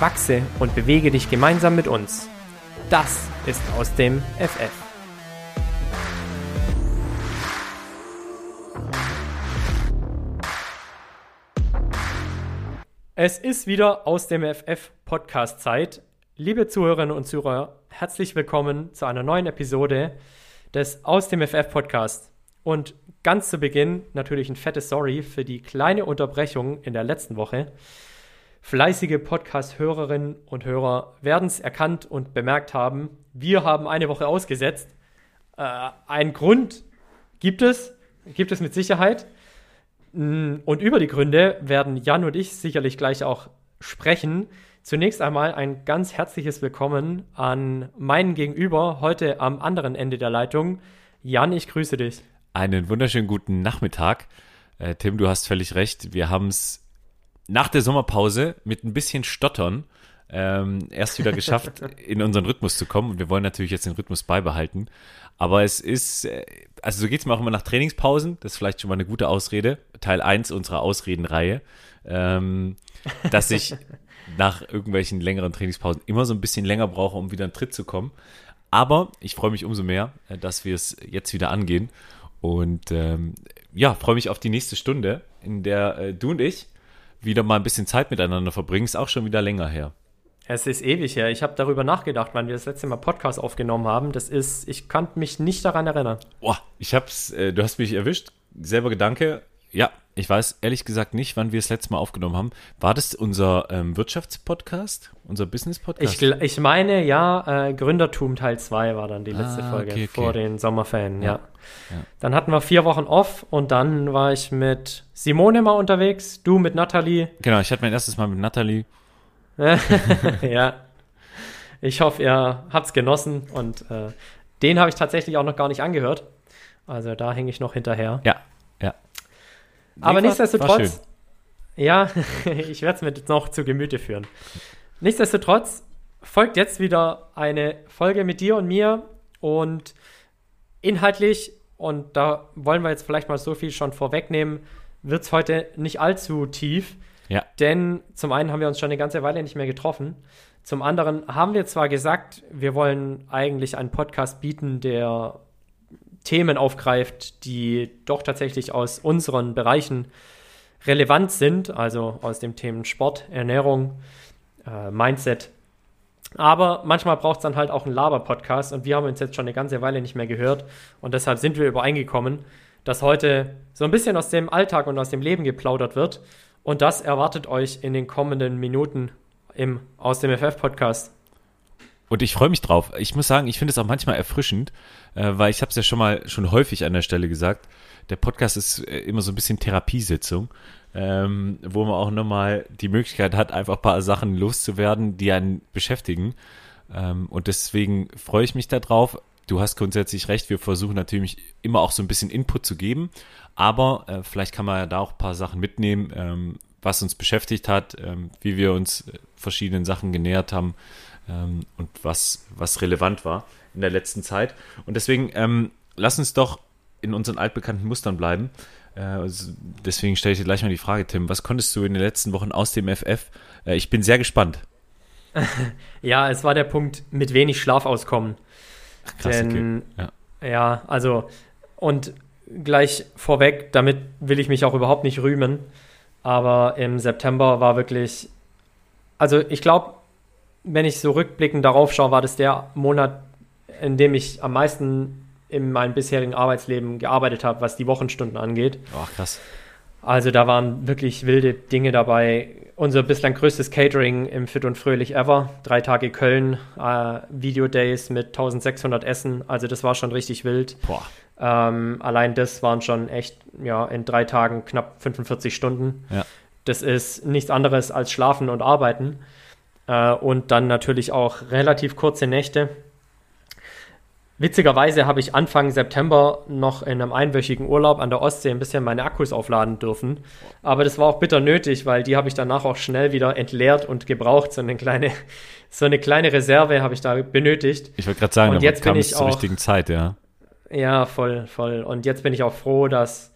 Wachse und bewege dich gemeinsam mit uns. Das ist aus dem FF. Es ist wieder aus dem FF Podcast Zeit. Liebe Zuhörerinnen und Zuhörer, herzlich willkommen zu einer neuen Episode des Aus dem FF Podcast. Und ganz zu Beginn natürlich ein fettes Sorry für die kleine Unterbrechung in der letzten Woche. Fleißige Podcast-Hörerinnen und Hörer werden es erkannt und bemerkt haben. Wir haben eine Woche ausgesetzt. Äh, ein Grund gibt es, gibt es mit Sicherheit. Mm, und über die Gründe werden Jan und ich sicherlich gleich auch sprechen. Zunächst einmal ein ganz herzliches Willkommen an meinen Gegenüber heute am anderen Ende der Leitung. Jan, ich grüße dich. Einen wunderschönen guten Nachmittag. Äh, Tim, du hast völlig recht. Wir haben es nach der Sommerpause mit ein bisschen Stottern ähm, erst wieder geschafft, in unseren Rhythmus zu kommen. Und wir wollen natürlich jetzt den Rhythmus beibehalten. Aber es ist, äh, also so geht es mir auch immer nach Trainingspausen. Das ist vielleicht schon mal eine gute Ausrede. Teil 1 unserer Ausredenreihe. Ähm, dass ich nach irgendwelchen längeren Trainingspausen immer so ein bisschen länger brauche, um wieder in Tritt zu kommen. Aber ich freue mich umso mehr, äh, dass wir es jetzt wieder angehen. Und ähm, ja, freue mich auf die nächste Stunde, in der äh, du und ich wieder mal ein bisschen Zeit miteinander verbringen. Ist auch schon wieder länger her. Es ist ewig her. Ich habe darüber nachgedacht, wann wir das letzte Mal Podcast aufgenommen haben. Das ist, ich kann mich nicht daran erinnern. Boah, ich hab's, äh, du hast mich erwischt. Selber Gedanke. Ja, ich weiß ehrlich gesagt nicht, wann wir das letzte Mal aufgenommen haben. War das unser ähm, Wirtschaftspodcast? Unser Business-Podcast? Ich, ich meine, ja, äh, Gründertum Teil 2 war dann die letzte ah, Folge okay, okay. vor den Sommerferien, ja. Ja. ja. Dann hatten wir vier Wochen off und dann war ich mit Simone mal unterwegs, du mit Nathalie. Genau, ich hatte mein erstes Mal mit Nathalie. ja. Ich hoffe, ihr habt es genossen und äh, den habe ich tatsächlich auch noch gar nicht angehört. Also da hänge ich noch hinterher. Ja. Aber nichtsdestotrotz, ja, ich werde es mir noch zu Gemüte führen. Nichtsdestotrotz folgt jetzt wieder eine Folge mit dir und mir und inhaltlich, und da wollen wir jetzt vielleicht mal so viel schon vorwegnehmen, wird es heute nicht allzu tief. Ja. Denn zum einen haben wir uns schon eine ganze Weile nicht mehr getroffen. Zum anderen haben wir zwar gesagt, wir wollen eigentlich einen Podcast bieten, der Themen aufgreift, die doch tatsächlich aus unseren Bereichen relevant sind, also aus dem Themen Sport, Ernährung, äh, Mindset. Aber manchmal braucht es dann halt auch einen Laber-Podcast und wir haben uns jetzt schon eine ganze Weile nicht mehr gehört und deshalb sind wir übereingekommen, dass heute so ein bisschen aus dem Alltag und aus dem Leben geplaudert wird und das erwartet euch in den kommenden Minuten im Aus dem FF-Podcast. Und ich freue mich drauf. Ich muss sagen, ich finde es auch manchmal erfrischend, äh, weil ich habe es ja schon mal schon häufig an der Stelle gesagt. Der Podcast ist äh, immer so ein bisschen Therapiesitzung, ähm, wo man auch nochmal die Möglichkeit hat, einfach ein paar Sachen loszuwerden, die einen beschäftigen. Ähm, und deswegen freue ich mich darauf. Du hast grundsätzlich recht. Wir versuchen natürlich immer auch so ein bisschen Input zu geben, aber äh, vielleicht kann man ja da auch ein paar Sachen mitnehmen, ähm, was uns beschäftigt hat, ähm, wie wir uns äh, verschiedenen Sachen genähert haben ähm, und was, was relevant war in der letzten Zeit. Und deswegen ähm, lass uns doch in unseren altbekannten Mustern bleiben. Äh, also deswegen stelle ich dir gleich mal die Frage, Tim, was konntest du in den letzten Wochen aus dem FF? Äh, ich bin sehr gespannt. ja, es war der Punkt mit wenig Schlaf auskommen. Krass, Denn, okay. ja. ja, also und gleich vorweg, damit will ich mich auch überhaupt nicht rühmen, aber im September war wirklich, also ich glaube, wenn ich so rückblickend darauf schaue, war das der Monat, in dem ich am meisten in meinem bisherigen Arbeitsleben gearbeitet habe, was die Wochenstunden angeht. Oh, krass. Also da waren wirklich wilde Dinge dabei. Unser bislang größtes Catering im Fit und Fröhlich ever. Drei Tage Köln, äh, Video-Days mit 1600 Essen. Also das war schon richtig wild. Ähm, allein das waren schon echt, ja, in drei Tagen knapp 45 Stunden. Ja. Das ist nichts anderes als Schlafen und Arbeiten. Äh, und dann natürlich auch relativ kurze Nächte. Witzigerweise habe ich Anfang September noch in einem einwöchigen Urlaub an der Ostsee ein bisschen meine Akkus aufladen dürfen. Aber das war auch bitter nötig, weil die habe ich danach auch schnell wieder entleert und gebraucht. So eine kleine, so eine kleine Reserve habe ich da benötigt. Ich wollte gerade sagen, und jetzt bin ich zur auch, richtigen Zeit, ja. Ja, voll, voll. Und jetzt bin ich auch froh, dass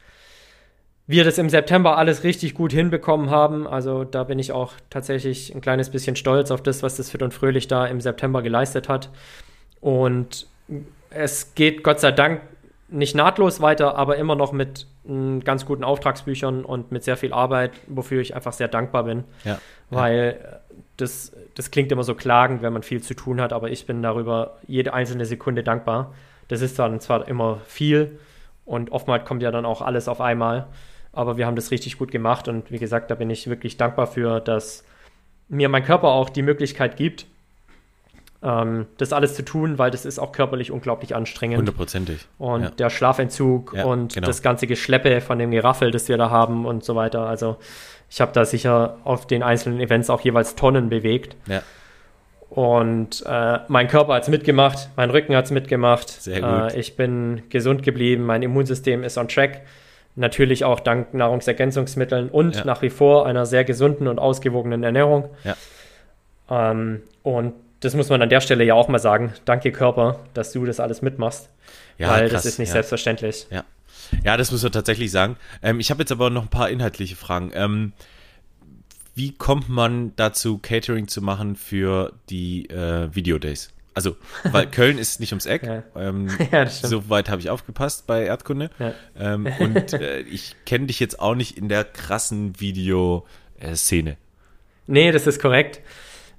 wir das im September alles richtig gut hinbekommen haben. Also da bin ich auch tatsächlich ein kleines bisschen stolz auf das, was das Fit und Fröhlich da im September geleistet hat. Und es geht Gott sei Dank nicht nahtlos weiter, aber immer noch mit m, ganz guten Auftragsbüchern und mit sehr viel Arbeit, wofür ich einfach sehr dankbar bin. Ja. Weil äh, das, das klingt immer so klagend, wenn man viel zu tun hat, aber ich bin darüber jede einzelne Sekunde dankbar. Das ist dann zwar immer viel und oftmals kommt ja dann auch alles auf einmal, aber wir haben das richtig gut gemacht und wie gesagt, da bin ich wirklich dankbar für, dass mir mein Körper auch die Möglichkeit gibt, ähm, das alles zu tun, weil das ist auch körperlich unglaublich anstrengend. Hundertprozentig. Und ja. der Schlafentzug Ja, und genau. das ganze Geschleppe von dem Geraffel, das wir da haben und so weiter. Also ich habe da sicher auf den einzelnen Events auch jeweils Tonnen bewegt. Ja. Und äh, mein Körper hat es mitgemacht, mein Rücken hat es mitgemacht. Sehr gut. Äh, ich bin gesund geblieben, mein Immunsystem ist on track. Natürlich auch dank Nahrungsergänzungsmitteln und Ja. nach wie vor einer sehr gesunden und ausgewogenen Ernährung. Ja. Ähm, und das muss man an der Stelle ja auch mal sagen. Danke Körper, dass du das alles mitmachst. Ja, weil krass, das ist nicht ja. selbstverständlich. Ja. Ja, das muss man tatsächlich sagen. Ähm, ich habe jetzt aber noch ein paar inhaltliche Fragen. Ähm, wie kommt man dazu, Catering zu machen für die äh, Videodays? Also, weil Köln ist nicht ums Eck. Ja. Ähm, Ja, stimmt. Soweit habe ich aufgepasst bei Erdkunde. Ja. Ähm, und äh, ich kenne dich jetzt auch nicht in der krassen Videoszene. Nee, das ist korrekt.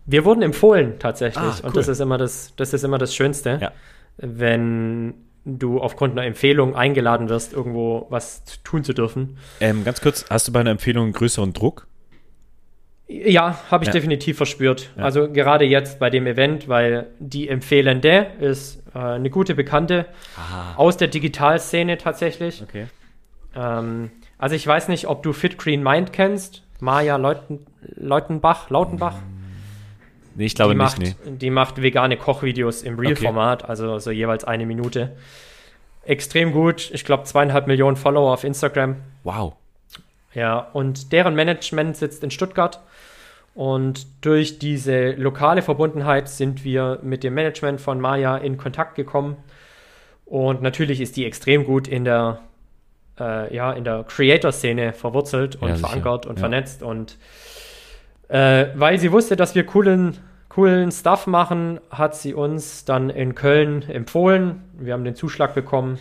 Wir wurden empfohlen tatsächlich. Ah, cool. Und das ist immer das, das ist immer das Schönste, wenn du aufgrund einer Empfehlung eingeladen wirst, irgendwo was tun zu dürfen. Ähm, ganz kurz, hast du bei einer Empfehlung einen größeren Druck? Ja, habe ich Ja. definitiv verspürt. Ja. Also gerade jetzt bei dem Event, weil die Empfehlende ist äh, eine gute Bekannte Ah. aus der Digitalszene tatsächlich. Okay. Ähm, also ich weiß nicht, ob du Fit Green Mind kennst. Maja Leuten, Leutenbach, Lautenbach. Nee, ich glaube die, nicht, macht, nee. die macht vegane Kochvideos im Real-Format, also so jeweils eine Minute. Extrem gut. Ich glaube, zweieinhalb Millionen Follower auf Instagram. Wow. Ja, und deren Management sitzt in Stuttgart. Und durch diese lokale Verbundenheit sind wir mit dem Management von Maya in Kontakt gekommen. Und natürlich ist die extrem gut in der, äh, ja, in der Creator-Szene verwurzelt und Ja, verankert und Ja. vernetzt. Und äh, weil sie wusste, dass wir coolen, coolen Stuff machen, hat sie uns dann in Köln empfohlen. Wir haben den Zuschlag bekommen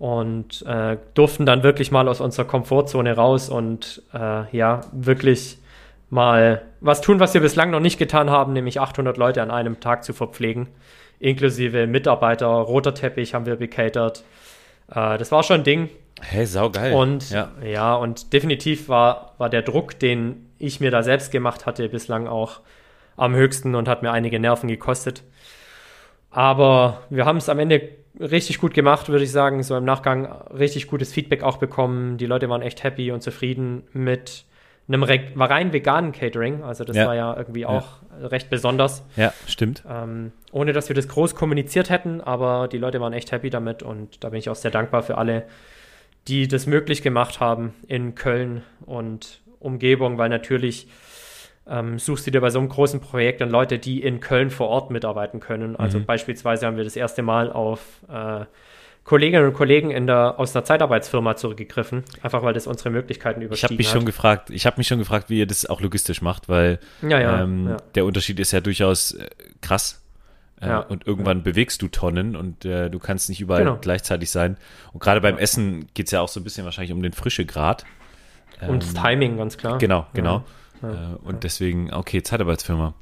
und äh, durften dann wirklich mal aus unserer Komfortzone raus und äh, ja, wirklich mal was tun, was wir bislang noch nicht getan haben, nämlich 800 Leute an einem Tag zu verpflegen, inklusive Mitarbeiter, roter Teppich haben wir bekatert. Äh, das war schon ein Ding. Hey, saugeil. Und ja. ja. und definitiv war, war der Druck, den ich mir da selbst gemacht hatte, bislang auch am höchsten und hat mir einige Nerven gekostet. Aber wir haben es am Ende richtig gut gemacht, würde ich sagen. So im Nachgang richtig gutes Feedback auch bekommen. Die Leute waren echt happy und zufrieden mit einem war rein veganen Catering. Also das Ja. war ja irgendwie auch recht besonders. Ja, stimmt. Ähm, ohne dass wir das groß kommuniziert hätten, aber die Leute waren echt happy damit und da bin ich auch sehr dankbar für alle, die das möglich gemacht haben in Köln und Umgebung, weil natürlich ähm, suchst du dir bei so einem großen Projekt dann Leute, die in Köln vor Ort mitarbeiten können. Also Mhm. beispielsweise haben wir das erste Mal auf äh, Kolleginnen und Kollegen in der, aus einer Zeitarbeitsfirma zurückgegriffen, einfach weil das unsere Möglichkeiten Ich habe überstiegen mich hat. schon gefragt, ich habe mich schon gefragt, wie ihr das auch logistisch macht, weil ja, ja, ähm, ja. der Unterschied ist ja durchaus äh, krass. Äh, und irgendwann bewegst du Tonnen und äh, du kannst nicht überall Genau. gleichzeitig sein. Und gerade beim Essen geht es ja auch so ein bisschen wahrscheinlich um den Frischegrad. Und das Timing, ganz klar. Genau, genau. Ja, äh, und deswegen, okay, Zeitarbeitsfirma.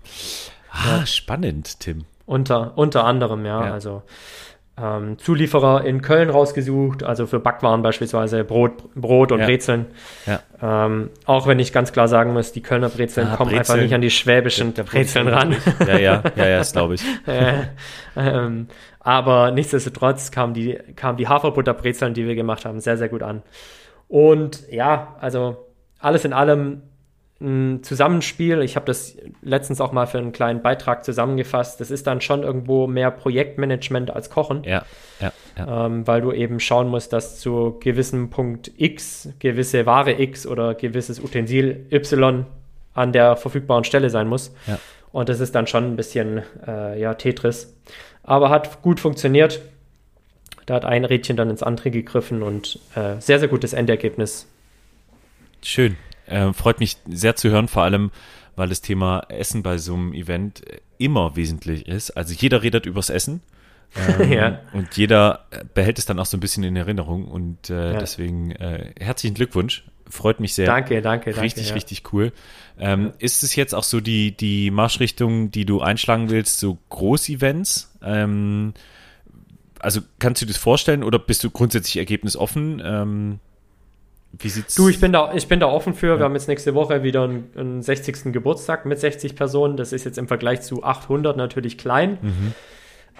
Ah, spannend, Tim. Unter, unter anderem, ja. Ja. Also ähm, Zulieferer in Köln rausgesucht, also für Backwaren beispielsweise Brot, Brot und Ja. Brezeln. Ja. Ähm, auch wenn ich ganz klar sagen muss, die Kölner Brezeln Ah, kommen einfach Brezeln. nicht an die schwäbischen ich Brezeln ran. Ja, ja, ja, ja, das glaube ich. äh, ähm, aber nichtsdestotrotz kamen die, kamen die Haferbutterbrezeln, die wir gemacht haben, sehr, sehr gut an. Und ja, also alles in allem ein Zusammenspiel. Ich habe das letztens auch mal für einen kleinen Beitrag zusammengefasst. Das ist dann schon irgendwo mehr Projektmanagement als Kochen. Ja, ja, ja. Ähm, weil du eben schauen musst, dass zu gewissem Punkt X gewisse Ware X oder gewisses Utensil Y an der verfügbaren Stelle sein muss. Ja. Und das ist dann schon ein bisschen äh, ja, Tetris. Aber hat gut funktioniert. Da hat ein Rädchen dann ins andere gegriffen und äh, sehr, sehr gutes Endergebnis. Schön. Äh, freut mich sehr zu hören, vor allem, weil das Thema Essen bei so einem Event immer wesentlich ist. Also jeder redet übers Essen. Ähm, Ja. Und jeder behält es dann auch so ein bisschen in Erinnerung. Und äh, Ja. deswegen äh, herzlichen Glückwunsch. Freut mich sehr. Danke, danke, danke. Richtig, ja. richtig cool. Ähm, Ist es jetzt auch so die, die Marschrichtung, die du einschlagen willst, so Großevents? Ähm, also kannst du das vorstellen oder bist du grundsätzlich ergebnisoffen? Wie sieht's Du, ich bin da, ich bin da offen für. Wir haben jetzt nächste Woche wieder einen, einen 60. Geburtstag mit 60 Personen. Das ist jetzt im Vergleich zu 800 natürlich klein. Mhm.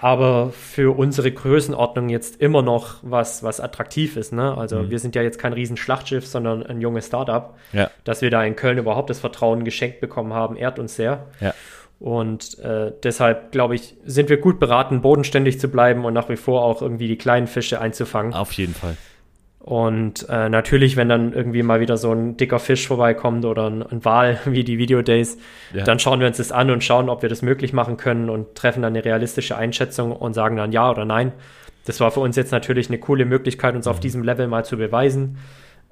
Aber für unsere Größenordnung jetzt immer noch was, was attraktiv ist. Ne? Also Mhm. wir sind ja jetzt kein Riesenschlachtschiff, sondern ein junges Startup. Ja. Dass wir da in Köln überhaupt das Vertrauen geschenkt bekommen haben, ehrt uns sehr. Ja. Und äh, deshalb, glaube ich, sind wir gut beraten, bodenständig zu bleiben und nach wie vor auch irgendwie die kleinen Fische einzufangen. Auf jeden Fall. Und äh, natürlich, wenn dann irgendwie mal wieder so ein dicker Fisch vorbeikommt oder ein, ein Wal wie die Video Days, Ja. dann schauen wir uns das an und schauen, ob wir das möglich machen können und treffen dann eine realistische Einschätzung und sagen dann ja oder nein. Das war für uns jetzt natürlich eine coole Möglichkeit, uns Mhm. auf diesem Level mal zu beweisen.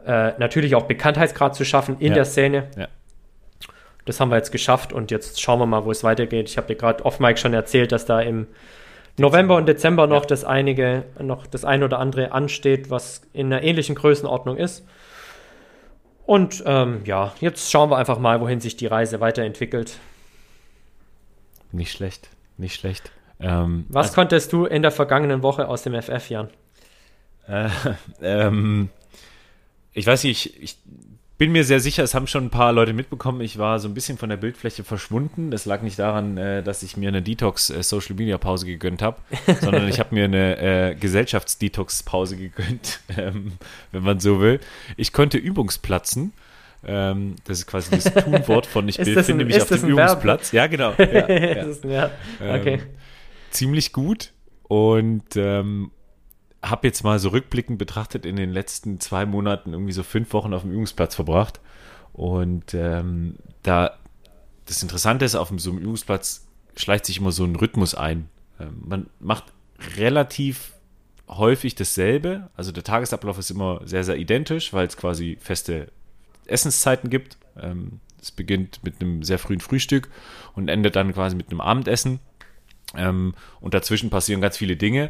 Äh, natürlich auch Bekanntheitsgrad zu schaffen in Ja. der Szene. Ja. Das haben wir jetzt geschafft und jetzt schauen wir mal, wo es weitergeht. Ich habe dir gerade off Mike schon erzählt, dass da im November und Dezember noch das einige, noch das ein oder andere ansteht, was in einer ähnlichen Größenordnung ist. Und ähm, ja, jetzt schauen wir einfach mal, wohin sich die Reise weiterentwickelt. Nicht schlecht. Nicht schlecht. Ähm, Was konntest du in der vergangenen Woche aus dem FF, Jan? Äh, ähm, ich weiß nicht, ich, ich bin mir sehr sicher, es haben schon ein paar Leute mitbekommen, ich war so ein bisschen von der Bildfläche verschwunden. Das lag nicht daran, äh, dass ich mir eine Detox-Social-Media-Pause gegönnt habe, sondern ich habe mir eine äh, Gesellschafts-Detox-Pause gegönnt, ähm, wenn man so will. Ich konnte Übungsplatzen. Ähm, das ist quasi das Tunwort von ich befinde ein- mich auf dem ein Verb? Übungsplatz. Ja, genau. Ja, ja. Ist- ja, okay. Ähm, ziemlich gut und ähm, habe jetzt mal so rückblickend betrachtet in den letzten zwei Monaten irgendwie so fünf Wochen auf dem Übungsplatz verbracht und ähm, da das Interessante ist, auf so einem Übungsplatz schleicht sich immer so ein Rhythmus ein. Ähm, man macht relativ häufig dasselbe, also der Tagesablauf ist immer sehr, sehr identisch, weil es quasi feste Essenszeiten gibt. Ähm, es beginnt mit einem sehr frühen Frühstück und endet dann quasi mit einem Abendessen. Ähm, und dazwischen passieren ganz viele Dinge.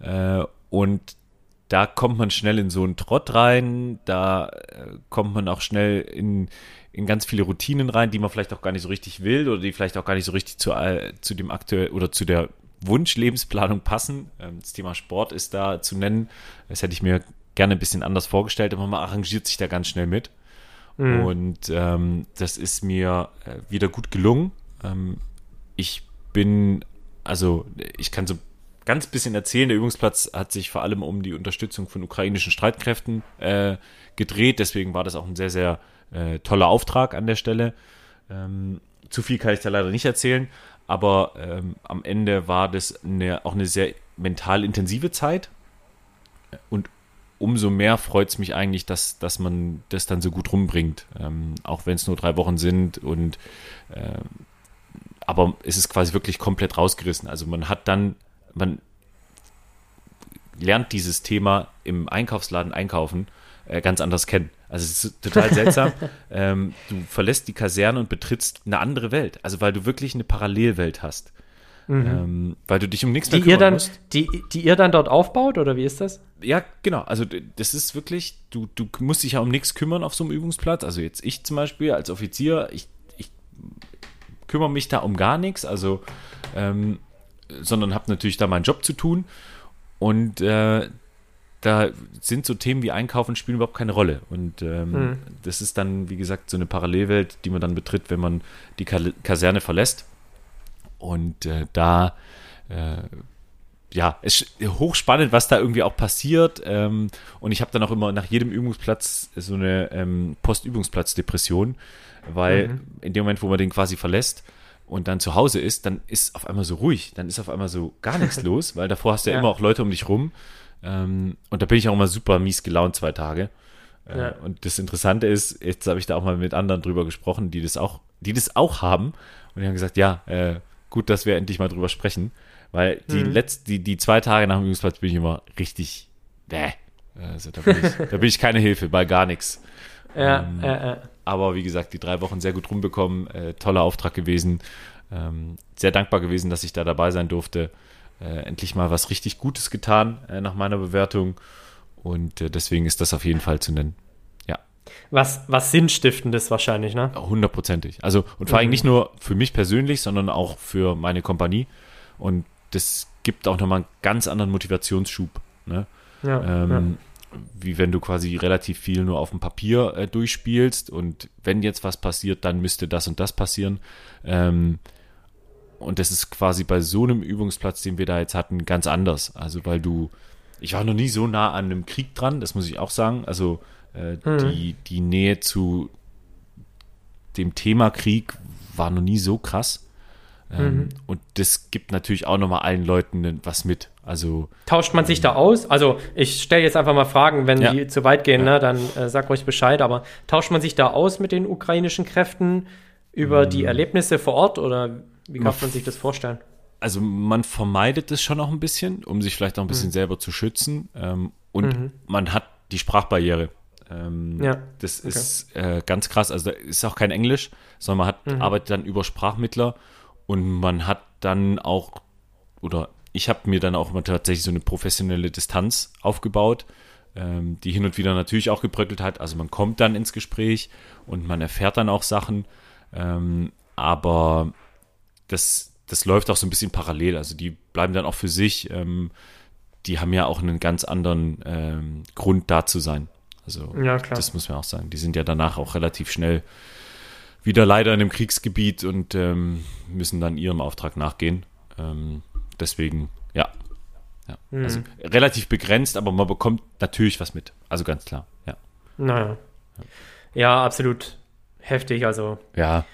Äh, und da kommt man schnell in so einen Trott rein, da äh, kommt man auch schnell in, in ganz viele Routinen rein, die man vielleicht auch gar nicht so richtig will oder die vielleicht auch gar nicht so richtig zu, äh, zu dem aktuell oder zu der Wunschlebensplanung passen. Ähm, das Thema Sport ist da zu nennen. Das hätte ich mir gerne ein bisschen anders vorgestellt, aber man arrangiert sich da ganz schnell mit. Und ähm, das ist mir äh, wieder gut gelungen. Ähm, ich bin, also ich kann so ganz bisschen erzählen, der Übungsplatz hat sich vor allem um die Unterstützung von ukrainischen Streitkräften äh, gedreht. Deswegen war das auch ein sehr, sehr äh, toller Auftrag an der Stelle. Ähm, zu viel kann ich da leider nicht erzählen, aber ähm, am Ende war das eine, auch eine sehr mental intensive Zeit. Und umso mehr freut es mich eigentlich, dass, dass man das dann so gut rumbringt. Ähm, auch wenn es nur drei Wochen sind und äh, aber es ist quasi wirklich komplett rausgerissen. Also man hat dann, man lernt dieses Thema im Einkaufsladen einkaufen äh, ganz anders kennen. Also es ist total seltsam. ähm, du verlässt die Kaserne und betrittst eine andere Welt. Also weil du wirklich eine Parallelwelt hast. Ähm, weil du dich um nichts mehr Die ihr, kümmern dann, musst. die, die ihr dann dort aufbaut, oder wie ist das? Ja, genau. Also das ist wirklich, du, du musst dich ja um nichts kümmern auf so einem Übungsplatz. Also jetzt ich zum Beispiel als Offizier, ich, ich kümmere mich da um gar nichts, also ähm, sondern habe natürlich da meinen Job zu tun. Und äh, da sind so Themen wie Einkaufen spielen überhaupt keine Rolle. Und ähm, Mhm. das ist dann, wie gesagt, so eine Parallelwelt, die man dann betritt, wenn man die Ka Kaserne verlässt. Und äh, da äh, ja, es ist hochspannend, was da irgendwie auch passiert. Ähm, und ich habe dann auch immer nach jedem Übungsplatz so eine ähm, Postübungsplatz-Depression, weil mhm. in dem Moment, wo man den quasi verlässt und dann zu Hause ist, dann ist auf einmal so ruhig, dann ist auf einmal so gar nichts los, weil davor hast du ja, ja immer auch Leute um dich rum. Ähm, und da bin ich auch immer super mies gelaunt zwei Tage. Äh, ja. Und das Interessante ist, jetzt habe ich da auch mal mit anderen drüber gesprochen, die das auch, die das auch haben. Und die haben gesagt, ja, äh, gut, dass wir endlich mal drüber sprechen. Weil die mhm. letzten, die, die zwei Tage nach dem Übungsplatz bin ich immer richtig, bäh. Also da bin ich, da bin ich keine Hilfe, bei gar nichts. Ja, ähm, äh, äh. Aber wie gesagt, die drei Wochen sehr gut rumbekommen, äh, toller Auftrag gewesen. Ähm, sehr dankbar gewesen, dass ich da dabei sein durfte. Äh, endlich mal was richtig Gutes getan äh, nach meiner Bewertung. Und äh, deswegen ist das auf jeden Fall zu nennen. Ja. Was, was Sinnstiftendes wahrscheinlich, ne? Hundertprozentig. Also, und vor allem mhm. nicht nur für mich persönlich, sondern auch für meine Kompanie. Und das gibt auch nochmal einen ganz anderen Motivationsschub. Ne? Ja, ähm, ja. Wie wenn du quasi relativ viel nur auf dem Papier äh, durchspielst und wenn jetzt was passiert, dann müsste das und das passieren. Ähm, und das ist quasi bei so einem Übungsplatz, den wir da jetzt hatten, ganz anders. Also, weil du, ich war noch nie so nah an einem Krieg dran, das muss ich auch sagen. Also, äh, mhm. die, die Nähe zu dem Thema Krieg war noch nie so krass. Ähm, mhm. Und das gibt natürlich auch nochmal allen Leuten was mit. Also tauscht man sich ähm, da aus? Also ich stelle jetzt einfach mal Fragen, wenn ja. die zu weit gehen, ja. ne, dann äh, sag ruhig Bescheid. Aber tauscht man sich da aus mit den ukrainischen Kräften über mhm. die Erlebnisse vor Ort oder wie kann man sich das vorstellen? Also man vermeidet es schon auch ein bisschen, um sich vielleicht auch ein bisschen mhm. selber zu schützen. Ähm, und mhm. man hat die Sprachbarriere. Ähm, ja. Das okay. ist äh, ganz krass. Also da ist auch kein Englisch, sondern man hat, mhm. arbeitet dann über Sprachmittler und man hat dann auch, oder ich habe mir dann auch immer tatsächlich so eine professionelle Distanz aufgebaut, ähm, die hin und wieder natürlich auch gebröckelt hat. Also man kommt dann ins Gespräch und man erfährt dann auch Sachen, ähm, aber das, das läuft auch so ein bisschen parallel. Also die bleiben dann auch für sich. Ähm, die haben ja auch einen ganz anderen ähm, Grund da zu sein. Also ja, das muss man auch sagen. Die sind ja danach auch relativ schnell wieder leider in einem Kriegsgebiet und ähm, müssen dann ihrem Auftrag nachgehen. Ähm, deswegen, ja. ja. Mhm. Also relativ begrenzt, aber man bekommt natürlich was mit. Also ganz klar, ja. Naja. Ja, absolut heftig. Also. Ja.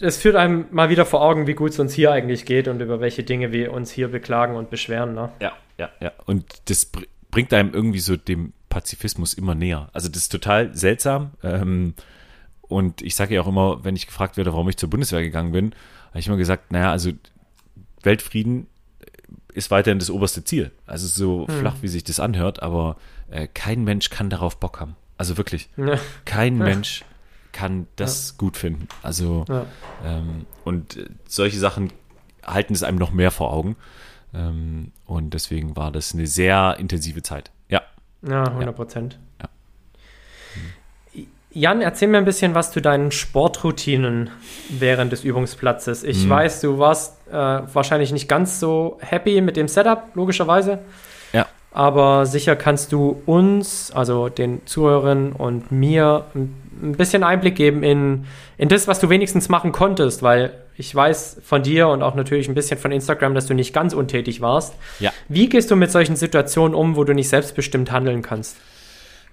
Es führt einem mal wieder vor Augen, wie gut es uns hier eigentlich geht und über welche Dinge wir uns hier beklagen und beschweren. Ne? Ja, ja, ja. Und das bringt einem irgendwie so dem Pazifismus immer näher. Also das ist total seltsam. Ähm, und ich sage ja auch immer, wenn ich gefragt werde, warum ich zur Bundeswehr gegangen bin, habe ich immer gesagt, naja, also Weltfrieden ist weiterhin das oberste Ziel. Also so hm. flach, wie sich das anhört, aber äh, kein Mensch kann darauf Bock haben. Also wirklich, ja. kein ja. Mensch kann das ja. gut finden. Also ähm, und äh, solche Sachen halten es einem noch mehr vor Augen. Ähm, und deswegen war das eine sehr intensive Zeit. Ja. Ja, 100 Prozent. Ja. Jan, erzähl mir ein bisschen was zu deinen Sportroutinen während des Übungsplatzes. Ich hm. weiß, du warst äh, wahrscheinlich nicht ganz so happy mit dem Setup, logischerweise. Ja. Aber sicher kannst du uns, also den Zuhörern und mir, ein bisschen Einblick geben in, in das, was du wenigstens machen konntest, weil ich weiß von dir und auch natürlich ein bisschen von Instagram, dass du nicht ganz untätig warst. Ja. Wie gehst du mit solchen Situationen um, wo du nicht selbstbestimmt handeln kannst?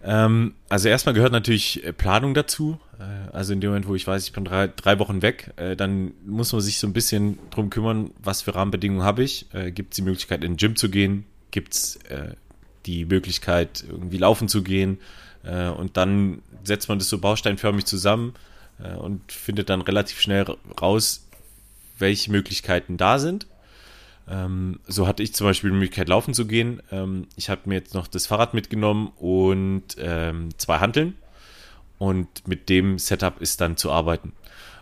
Ähm, also erstmal gehört natürlich äh, Planung dazu. Äh, also in dem Moment, wo ich weiß, ich bin drei, drei Wochen weg, äh, dann muss man sich so ein bisschen drum kümmern, was für Rahmenbedingungen habe ich. Gibt es die Möglichkeit, in den Gym zu gehen? Gibt es die Möglichkeit, irgendwie laufen zu gehen? und dann setzt man das so bausteinförmig zusammen und findet dann relativ schnell raus, welche Möglichkeiten da sind. Ähm, so hatte ich zum Beispiel die Möglichkeit, laufen zu gehen. Ähm, ich habe mir jetzt noch das Fahrrad mitgenommen und ähm, zwei Hanteln. Und mit dem Setup ist dann zu arbeiten.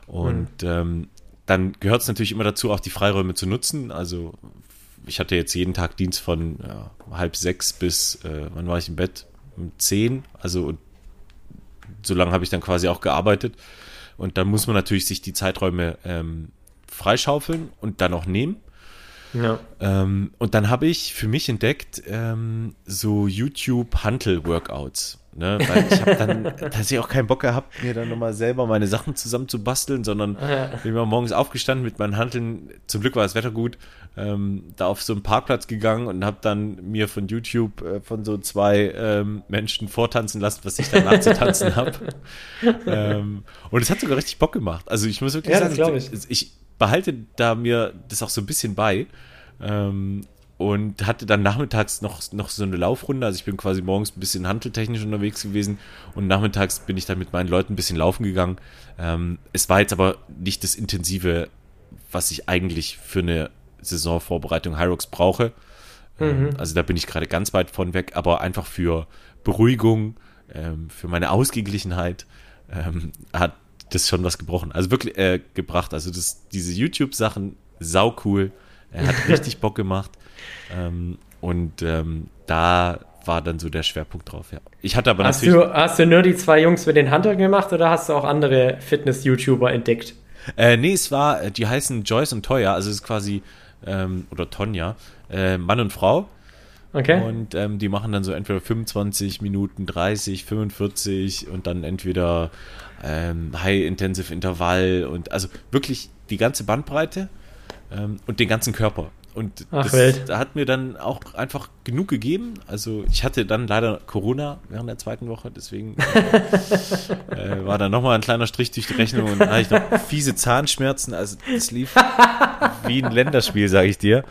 Und mhm. dann gehört es natürlich immer dazu, auch die Freiräume zu nutzen. Also ich hatte jetzt jeden Tag Dienst von ja, halb sechs bis, äh, wann war ich im Bett? Um zehn. Also so lange habe ich dann quasi auch gearbeitet. Und dann muss man natürlich sich die Zeiträume ähm, freischaufeln und dann auch nehmen. Ja. Ähm, und dann habe ich für mich entdeckt, ähm, so YouTube-Hantel-Workouts. Ne? Weil ich habe dann tatsächlich auch keinen Bock gehabt, mir dann nochmal selber meine Sachen zusammenzubasteln, sondern Ja. bin mal morgens aufgestanden mit meinen Handeln. Zum Glück war das Wetter gut. Ähm, da auf so einen Parkplatz gegangen und habe dann mir von YouTube äh, von so zwei ähm, Menschen vortanzen lassen, was ich danach zu tanzen habe. Ähm, und es hat sogar richtig Bock gemacht. Also ich muss wirklich Ja, sagen, ich, ich behalte da mir das auch so ein bisschen bei. Ähm, und hatte dann nachmittags noch, noch so eine Laufrunde. Also ich bin quasi morgens ein bisschen handeltechnisch unterwegs gewesen und nachmittags bin ich dann mit meinen Leuten ein bisschen laufen gegangen. Ähm, es war jetzt aber nicht das Intensive, was ich eigentlich für eine Saisonvorbereitung Hyrox brauche. Ähm, also da bin ich gerade ganz weit von weg, aber einfach für Beruhigung, ähm, für meine Ausgeglichenheit ähm, hat das schon was gebrochen. Also wirklich äh, gebracht. Also das, diese YouTube-Sachen, sau cool. Er hat richtig Bock gemacht. Ähm, und ähm, da war dann so der Schwerpunkt drauf, ja. Ich hatte aber Hast natürlich. du, hast du nur die zwei Jungs mit den Handel gemacht oder hast du auch andere Fitness-YouTuber entdeckt? Äh, nee, es war, äh, die heißen Joyce und Toya, also es ist quasi, ähm, oder Tonja, äh, Mann und Frau. Okay. Und ähm, die machen dann so entweder 25 Minuten, 30, 45 und dann entweder ähm, High-Intensive Intervall und also wirklich die ganze Bandbreite ähm, und den ganzen Körper. Und Ach, das hat mir dann auch einfach genug gegeben. Also ich hatte dann leider Corona während der zweiten Woche, deswegen äh, war da nochmal ein kleiner Strich durch die Rechnung und dann hatte ich noch fiese Zahnschmerzen. Also das lief wie ein Länderspiel, sage ich dir.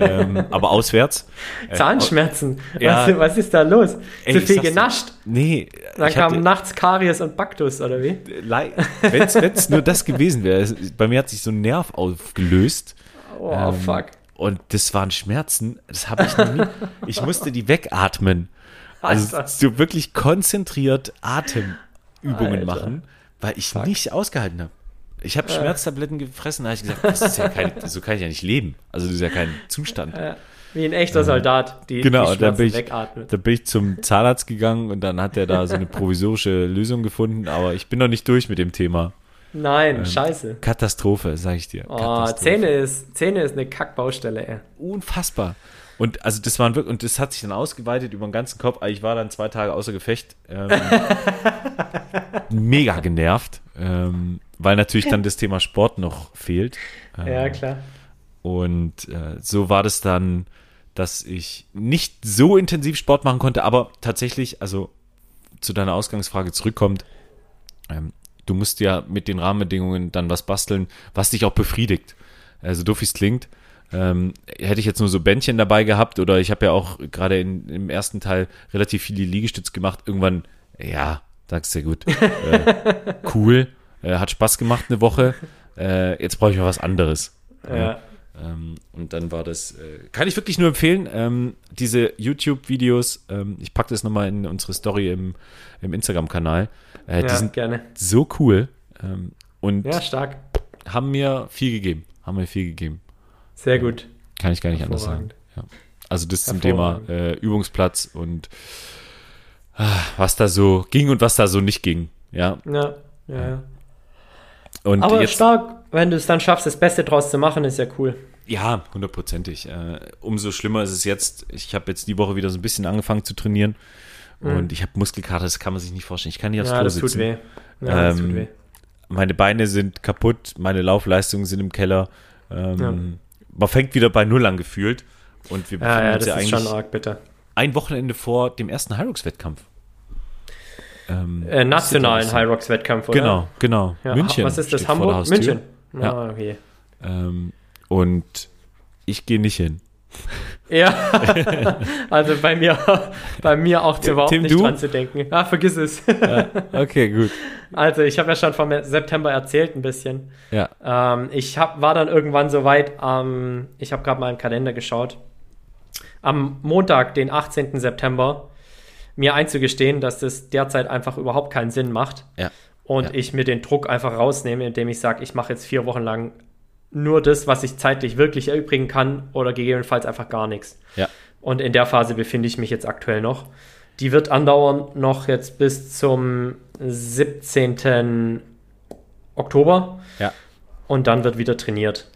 Ähm, aber auswärts. Äh, Zahnschmerzen. ja. Was, was ist da los? Ey, Zu viel genascht. Nee, Dann ich kam hatte- nachts Karies und Baktus, oder wie? wenn es nur das gewesen wäre. Bei mir hat sich so ein Nerv aufgelöst. Oh, Ähm, fuck. Und das waren Schmerzen. Das habe ich noch nie. Ich musste die wegatmen. Also so wirklich konzentriert Atemübungen Alter. machen, weil ich nicht ausgehalten habe. Ich habe Schmerztabletten gefressen, da habe ich gesagt, das ist ja kein, so kann ich ja nicht leben. Also das ist ja kein Zustand. Wie ein echter Soldat, die, Genau, die Schmerzen bin ich, wegatmet. da bin ich zum Zahnarzt gegangen und dann hat er da so eine provisorische Lösung gefunden, aber ich bin noch nicht durch mit dem Thema. Nein, scheiße. Katastrophe, sag ich dir. Oh, ähm. Zähne ist, Zähne ist eine Kackbaustelle, ey. unfassbar. Und also das waren wirklich, und das hat sich dann ausgeweitet über den ganzen Kopf. Ich war dann zwei Tage außer Gefecht. Ähm, mega genervt, ähm, weil natürlich dann das Thema Sport noch fehlt. Ähm, Ja, klar. Und äh, so war das dann, dass ich nicht so intensiv Sport machen konnte, aber tatsächlich, also zu deiner Ausgangsfrage zurückkommt, ähm, du musst ja mit den Rahmenbedingungen dann was basteln, was dich auch befriedigt. Also doof wie es klingt. Ähm, hätte ich jetzt nur so Bändchen dabei gehabt oder ich habe ja auch gerade im ersten Teil relativ viele Liegestütz gemacht. Irgendwann, ja, sagst du ja gut, äh, cool, äh, hat Spaß gemacht eine Woche. Äh, jetzt brauche ich mal was anderes. Ja. Ähm, und dann war das, äh, kann ich wirklich nur empfehlen, ähm, diese YouTube-Videos, ähm, ich packe das nochmal in unsere Story im, im Instagram-Kanal, äh, die ja, sind gerne. so cool ähm, und Ja, stark. haben mir viel gegeben, haben mir viel gegeben. Sehr gut. Kann ich gar nicht anders sagen. Ja. Also das zum Thema äh, Übungsplatz und ah, was da so ging und was da so nicht ging. Ja. Ja, ja, ja. Und Aber jetzt, stark, wenn du es dann schaffst, das Beste draus zu machen, ist ja cool. Ja, hundertprozentig. Äh, umso schlimmer ist es jetzt. Ich habe jetzt die Woche wieder so ein bisschen angefangen zu trainieren und ich habe Muskelkater, das kann man sich nicht vorstellen. Ich kann nicht aufs Mhm. Ja, Klo das sitzen. tut weh. Ja, das Ähm, tut weh. Meine Beine sind kaputt, meine Laufleistungen sind im Keller. Ähm, Ja. Man fängt wieder bei Null an gefühlt. Und wir Ja, befinden ja, uns das ja eigentlich arg ein Wochenende vor dem ersten Hyrux-Wettkampf. Ähm, Äh, nationalen High-Rocks-Wettkampf, oder? Genau, genau. Ja, München. Was ist das? Hamburg? München. Ja. Ah, okay. Ähm, und ich gehe nicht hin. Ja, also bei mir, bei mir auch überhaupt Tim, nicht du? dran zu denken. Ah, vergiss es. Okay, gut. Also ich habe ja schon vom September erzählt ein bisschen. Ja, Ähm, ich hab, war dann irgendwann so weit, ähm, ich habe gerade mal im Kalender geschaut, am Montag, den 18. September, mir einzugestehen, dass das derzeit einfach überhaupt keinen Sinn macht ja. und Ja. ich mir den Druck einfach rausnehme, indem ich sage, ich mache jetzt vier Wochen lang nur das, was ich zeitlich wirklich erübrigen kann oder gegebenenfalls einfach gar nichts. Ja. Und in der Phase befinde ich mich jetzt aktuell noch. Die wird andauern noch jetzt bis zum 17. Oktober Ja. und dann wird wieder trainiert.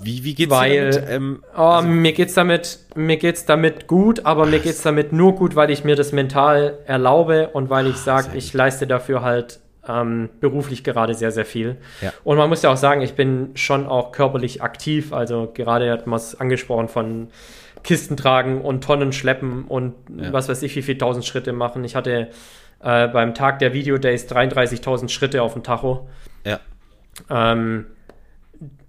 Wie, wie geht's weil, damit? Ähm, oh, also, mir geht's damit, mir geht's damit gut, aber mir geht's damit nur gut, weil ich mir das mental erlaube und weil ich sage, ich leiste dafür halt ähm, beruflich gerade sehr, sehr viel. Ja. Und man muss ja auch sagen, ich bin schon auch körperlich aktiv. Also gerade hat man es angesprochen von Kisten tragen und Tonnen schleppen und ja. was weiß ich, wie viel tausend Schritte machen. Ich hatte äh, beim Tag der Videodays 33.000 Schritte auf dem Tacho. Ja. Ähm,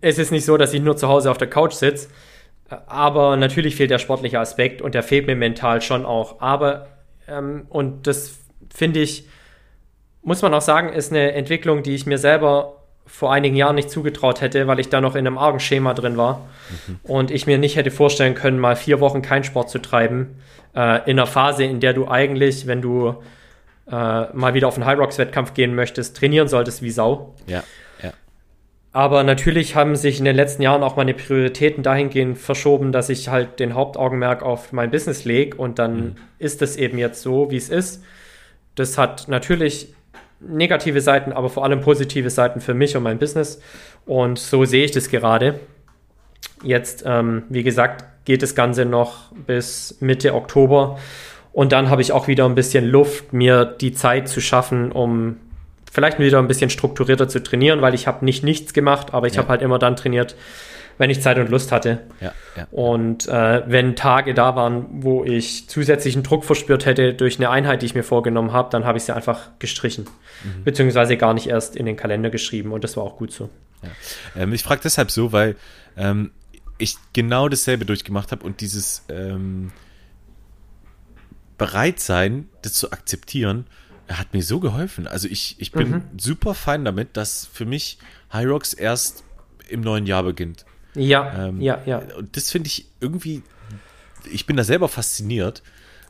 es ist nicht so, dass ich nur zu Hause auf der Couch sitze, aber natürlich fehlt der sportliche Aspekt und der fehlt mir mental schon auch. Aber, ähm, und das finde ich, muss man auch sagen, ist eine Entwicklung, die ich mir selber vor einigen Jahren nicht zugetraut hätte, weil ich da noch in einem argen Schema drin war mhm. und ich mir nicht hätte vorstellen können, mal vier Wochen keinen Sport zu treiben, äh, in einer Phase, in der du eigentlich, wenn du äh, mal wieder auf einen High Rocks Wettkampf gehen möchtest, trainieren solltest wie Sau. Ja, ja. Aber natürlich haben sich in den letzten Jahren auch meine Prioritäten dahingehend verschoben, dass ich halt den Hauptaugenmerk auf mein Business lege und dann mhm. ist es eben jetzt so, wie es ist. Das hat natürlich negative Seiten, aber vor allem positive Seiten für mich und mein Business. Und so sehe ich das gerade. Jetzt, ähm, wie gesagt, geht das Ganze noch bis Mitte Oktober. Und dann habe ich auch wieder ein bisschen Luft, mir die Zeit zu schaffen, um vielleicht wieder ein bisschen strukturierter zu trainieren, weil ich habe nicht nichts gemacht, aber ich ja. habe halt immer dann trainiert, wenn ich Zeit und Lust hatte. Ja, ja. Und äh, wenn Tage da waren, wo ich zusätzlichen Druck verspürt hätte durch eine Einheit, die ich mir vorgenommen habe, dann habe ich sie einfach gestrichen. Mhm. Beziehungsweise gar nicht erst in den Kalender geschrieben. Und das war auch gut so. Ja. Ähm, ich frage deshalb so, weil ähm, ich genau dasselbe durchgemacht habe und dieses ähm, Bereitsein, das zu akzeptieren, hat mir so geholfen. Also ich, ich bin mhm. super fein damit, dass für mich High Rocks erst im neuen Jahr beginnt. Ja, ähm, ja, ja. Und das finde ich irgendwie, ich bin da selber fasziniert,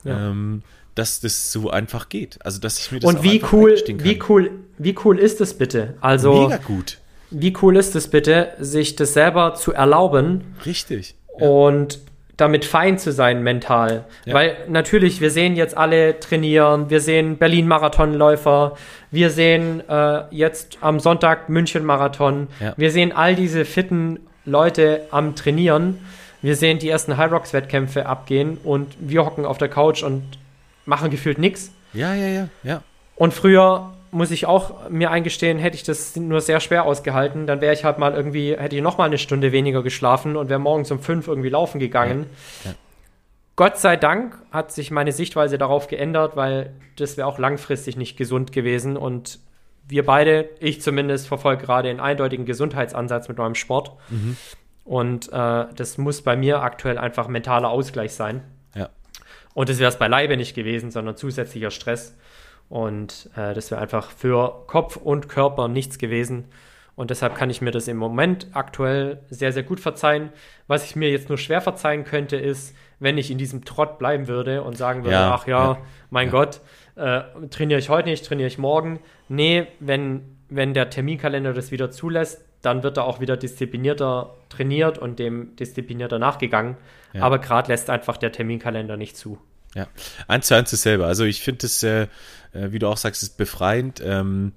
ja. ähm, dass das so einfach geht. Also, dass ich mir das Und wie cool, wie cool, wie cool ist es bitte? Also, mega gut. Wie cool ist es bitte, sich das selber zu erlauben? Richtig. Ja. Und damit fein zu sein mental. Ja. Weil natürlich, wir sehen jetzt alle trainieren, wir sehen Berlin-Marathonläufer, wir sehen äh, jetzt am Sonntag München-Marathon, ja. wir sehen all diese fitten Leute am Trainieren. Wir sehen die ersten High Rocks Wettkämpfe abgehen und wir hocken auf der Couch und machen gefühlt nichts. Ja, ja, ja, ja. Und früher muss ich auch mir eingestehen, hätte ich das nur sehr schwer ausgehalten, dann wäre ich halt mal irgendwie, hätte ich noch mal eine Stunde weniger geschlafen und wäre morgens um fünf irgendwie laufen gegangen. Ja, ja. Gott sei Dank hat sich meine Sichtweise darauf geändert, weil das wäre auch langfristig nicht gesund gewesen und wir beide, ich zumindest, verfolge gerade einen eindeutigen Gesundheitsansatz mit meinem Sport. Mhm. Und äh, das muss bei mir aktuell einfach mentaler Ausgleich sein. Ja. Und das wäre es beileibe nicht gewesen, sondern zusätzlicher Stress. Und äh, das wäre einfach für Kopf und Körper nichts gewesen. Und deshalb kann ich mir das im Moment aktuell sehr, sehr gut verzeihen. Was ich mir jetzt nur schwer verzeihen könnte, ist, wenn ich in diesem Trott bleiben würde und sagen würde, ja, ach ja, ja mein ja. Gott, äh, trainiere ich heute nicht, trainiere ich morgen. Nee, wenn, wenn der Terminkalender das wieder zulässt, dann wird er auch wieder disziplinierter trainiert und dem disziplinierter nachgegangen. Aber gerade lässt einfach der Terminkalender nicht zu. Ja, eins zu eins dasselbe. Also ich finde es, äh, äh, wie du auch sagst, ist befreiend. Ähm,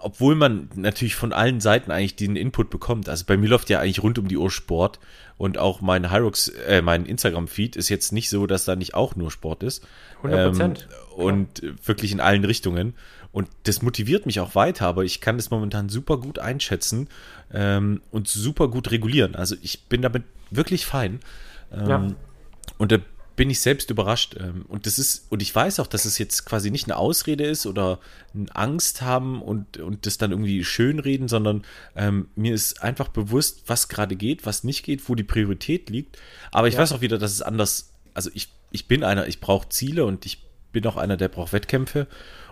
obwohl man natürlich von allen Seiten eigentlich den Input bekommt. Also bei mir läuft ja eigentlich rund um die Uhr Sport und auch mein Hyrux, äh, mein Instagram-Feed ist jetzt nicht so, dass da nicht auch nur Sport ist. 100 Prozent. Ähm, und ja. wirklich in allen Richtungen. Und das motiviert mich auch weiter, aber ich kann das momentan super gut einschätzen ähm, und super gut regulieren. Also ich bin damit wirklich fein. Ähm, ja. Und da bin ich selbst überrascht. Ähm, und das ist, und ich weiß auch, dass es jetzt quasi nicht eine Ausrede ist oder eine Angst haben und, und das dann irgendwie schönreden, sondern ähm, mir ist einfach bewusst, was gerade geht, was nicht geht, wo die Priorität liegt. Aber ich ja. weiß auch wieder, dass es anders, also ich, ich bin einer, ich brauche Ziele und ich bin auch einer, der braucht Wettkämpfe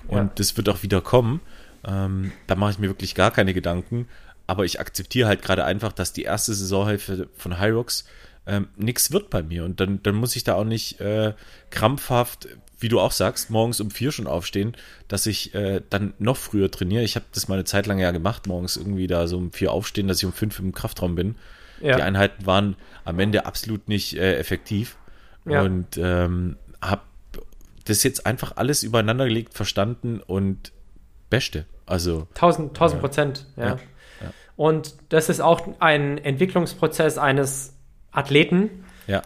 und ja. das wird auch wieder kommen. Ähm, da mache ich mir wirklich gar keine Gedanken. Aber ich akzeptiere halt gerade einfach, dass die erste Saisonhälfte von Hyrox ähm, nichts wird bei mir. Und dann, dann muss ich da auch nicht äh, krampfhaft, wie du auch sagst, morgens um vier schon aufstehen, dass ich äh, dann noch früher trainiere. Ich habe das mal eine Zeit lang ja gemacht, morgens irgendwie da so um vier aufstehen, dass ich um fünf im Kraftraum bin. Ja. Die Einheiten waren am Ende absolut nicht äh, effektiv. Ja. Und ähm, habe das jetzt einfach alles übereinander gelegt, verstanden und beste. Also. Tausend, tausend Prozent, ja. ja. Und das ist auch ein Entwicklungsprozess eines Athleten, Ja.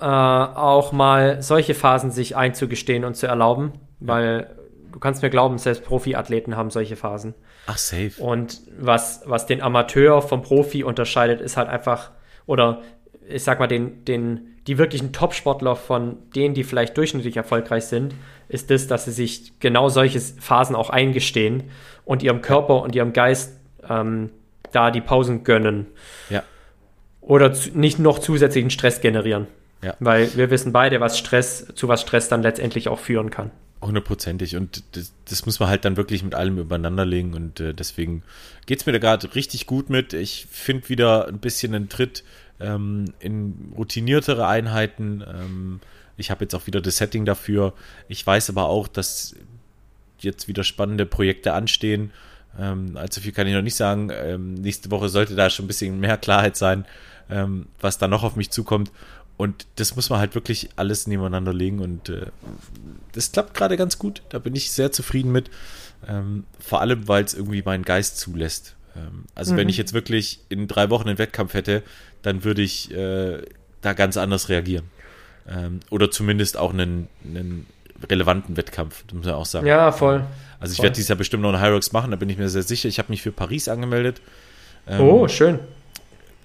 äh, auch mal solche Phasen sich einzugestehen und zu erlauben, weil du kannst mir glauben, selbst Profiathleten haben solche Phasen. Ach, safe. Und was, was den Amateur vom Profi unterscheidet, ist halt einfach, oder ich sag mal, den, den, die wirklichen Top-Sportler von denen, die vielleicht durchschnittlich erfolgreich sind, ist das, dass sie sich genau solche Phasen auch eingestehen und ihrem Körper und ihrem Geist ähm, da die Pausen gönnen. Ja. Oder zu, nicht noch zusätzlichen Stress generieren. Ja. Weil wir wissen beide, was Stress, zu was Stress dann letztendlich auch führen kann. Hundertprozentig. Und das, das muss man halt dann wirklich mit allem übereinander legen. Und äh, deswegen geht's mir da gerade richtig gut mit. Ich finde wieder ein bisschen einen Tritt ähm, in routiniertere Einheiten. Ähm, ich habe jetzt auch wieder das Setting dafür. Ich weiß aber auch, dass jetzt wieder spannende Projekte anstehen. Ähm, allzu viel kann ich noch nicht sagen. Ähm, nächste Woche sollte da schon ein bisschen mehr Klarheit sein, ähm, was da noch auf mich zukommt. Und das muss man halt wirklich alles nebeneinander legen und äh, das klappt gerade ganz gut. Da bin ich sehr zufrieden mit. Ähm, vor allem, weil es irgendwie meinen Geist zulässt. Ähm, also, Mhm. wenn ich jetzt wirklich in drei Wochen einen Wettkampf hätte, dann würde ich äh, da ganz anders reagieren. Ähm, oder zumindest auch einen, einen relevanten Wettkampf, das muss man auch sagen. Ja, voll. Also, ich werde dieses Jahr bestimmt noch einen Hyrox machen, da bin ich mir sehr sicher. Ich habe mich für Paris angemeldet. Ähm, Oh, schön.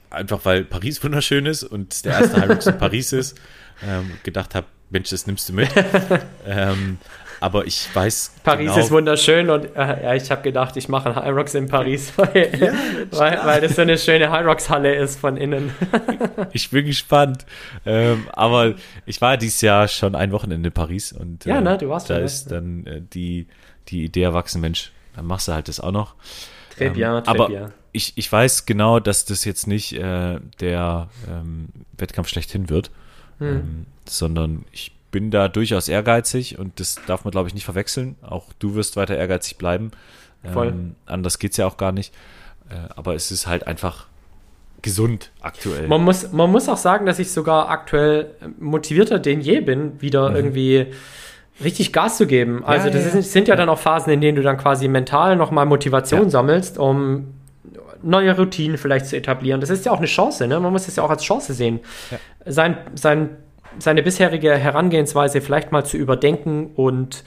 Einfach weil Paris wunderschön ist und der erste Hyrox in Paris ist, ähm, gedacht habe, Mensch, das nimmst du mit. ähm, aber ich weiß Paris genau, ist wunderschön und äh, ja, ich habe gedacht, ich mache einen Rocks in Paris, weil, weil, weil das so eine schöne High Rocks Halle ist von innen. ich bin gespannt. Ähm, aber ich war dieses Jahr schon ein Wochenende in Paris und Ja, äh, ne, du warst da schon, ne? ist dann äh, die, die Idee erwachsen, Mensch, dann machst du halt das auch noch. Très bien, Ähm, très aber bien. Ich, ich weiß genau, dass das jetzt nicht äh, der ähm, Wettkampf schlechthin wird, Hm. ähm, sondern ich bin da durchaus ehrgeizig und das darf man, glaube ich, nicht verwechseln. Auch du wirst weiter ehrgeizig bleiben. Voll. Ähm, anders geht's ja auch gar nicht. Äh, aber es ist halt einfach gesund aktuell. Man muss, man muss auch sagen, dass ich sogar aktuell motivierter denn je bin, wieder irgendwie richtig Gas zu geben. Also ja, das ja. Ist, sind ja dann auch Phasen, in denen du dann quasi mental nochmal Motivation Ja. sammelst, um neue Routinen vielleicht zu etablieren. Das ist ja auch eine Chance, ne? Man muss es ja auch als Chance sehen. Sein, sein, seine bisherige Herangehensweise vielleicht mal zu überdenken und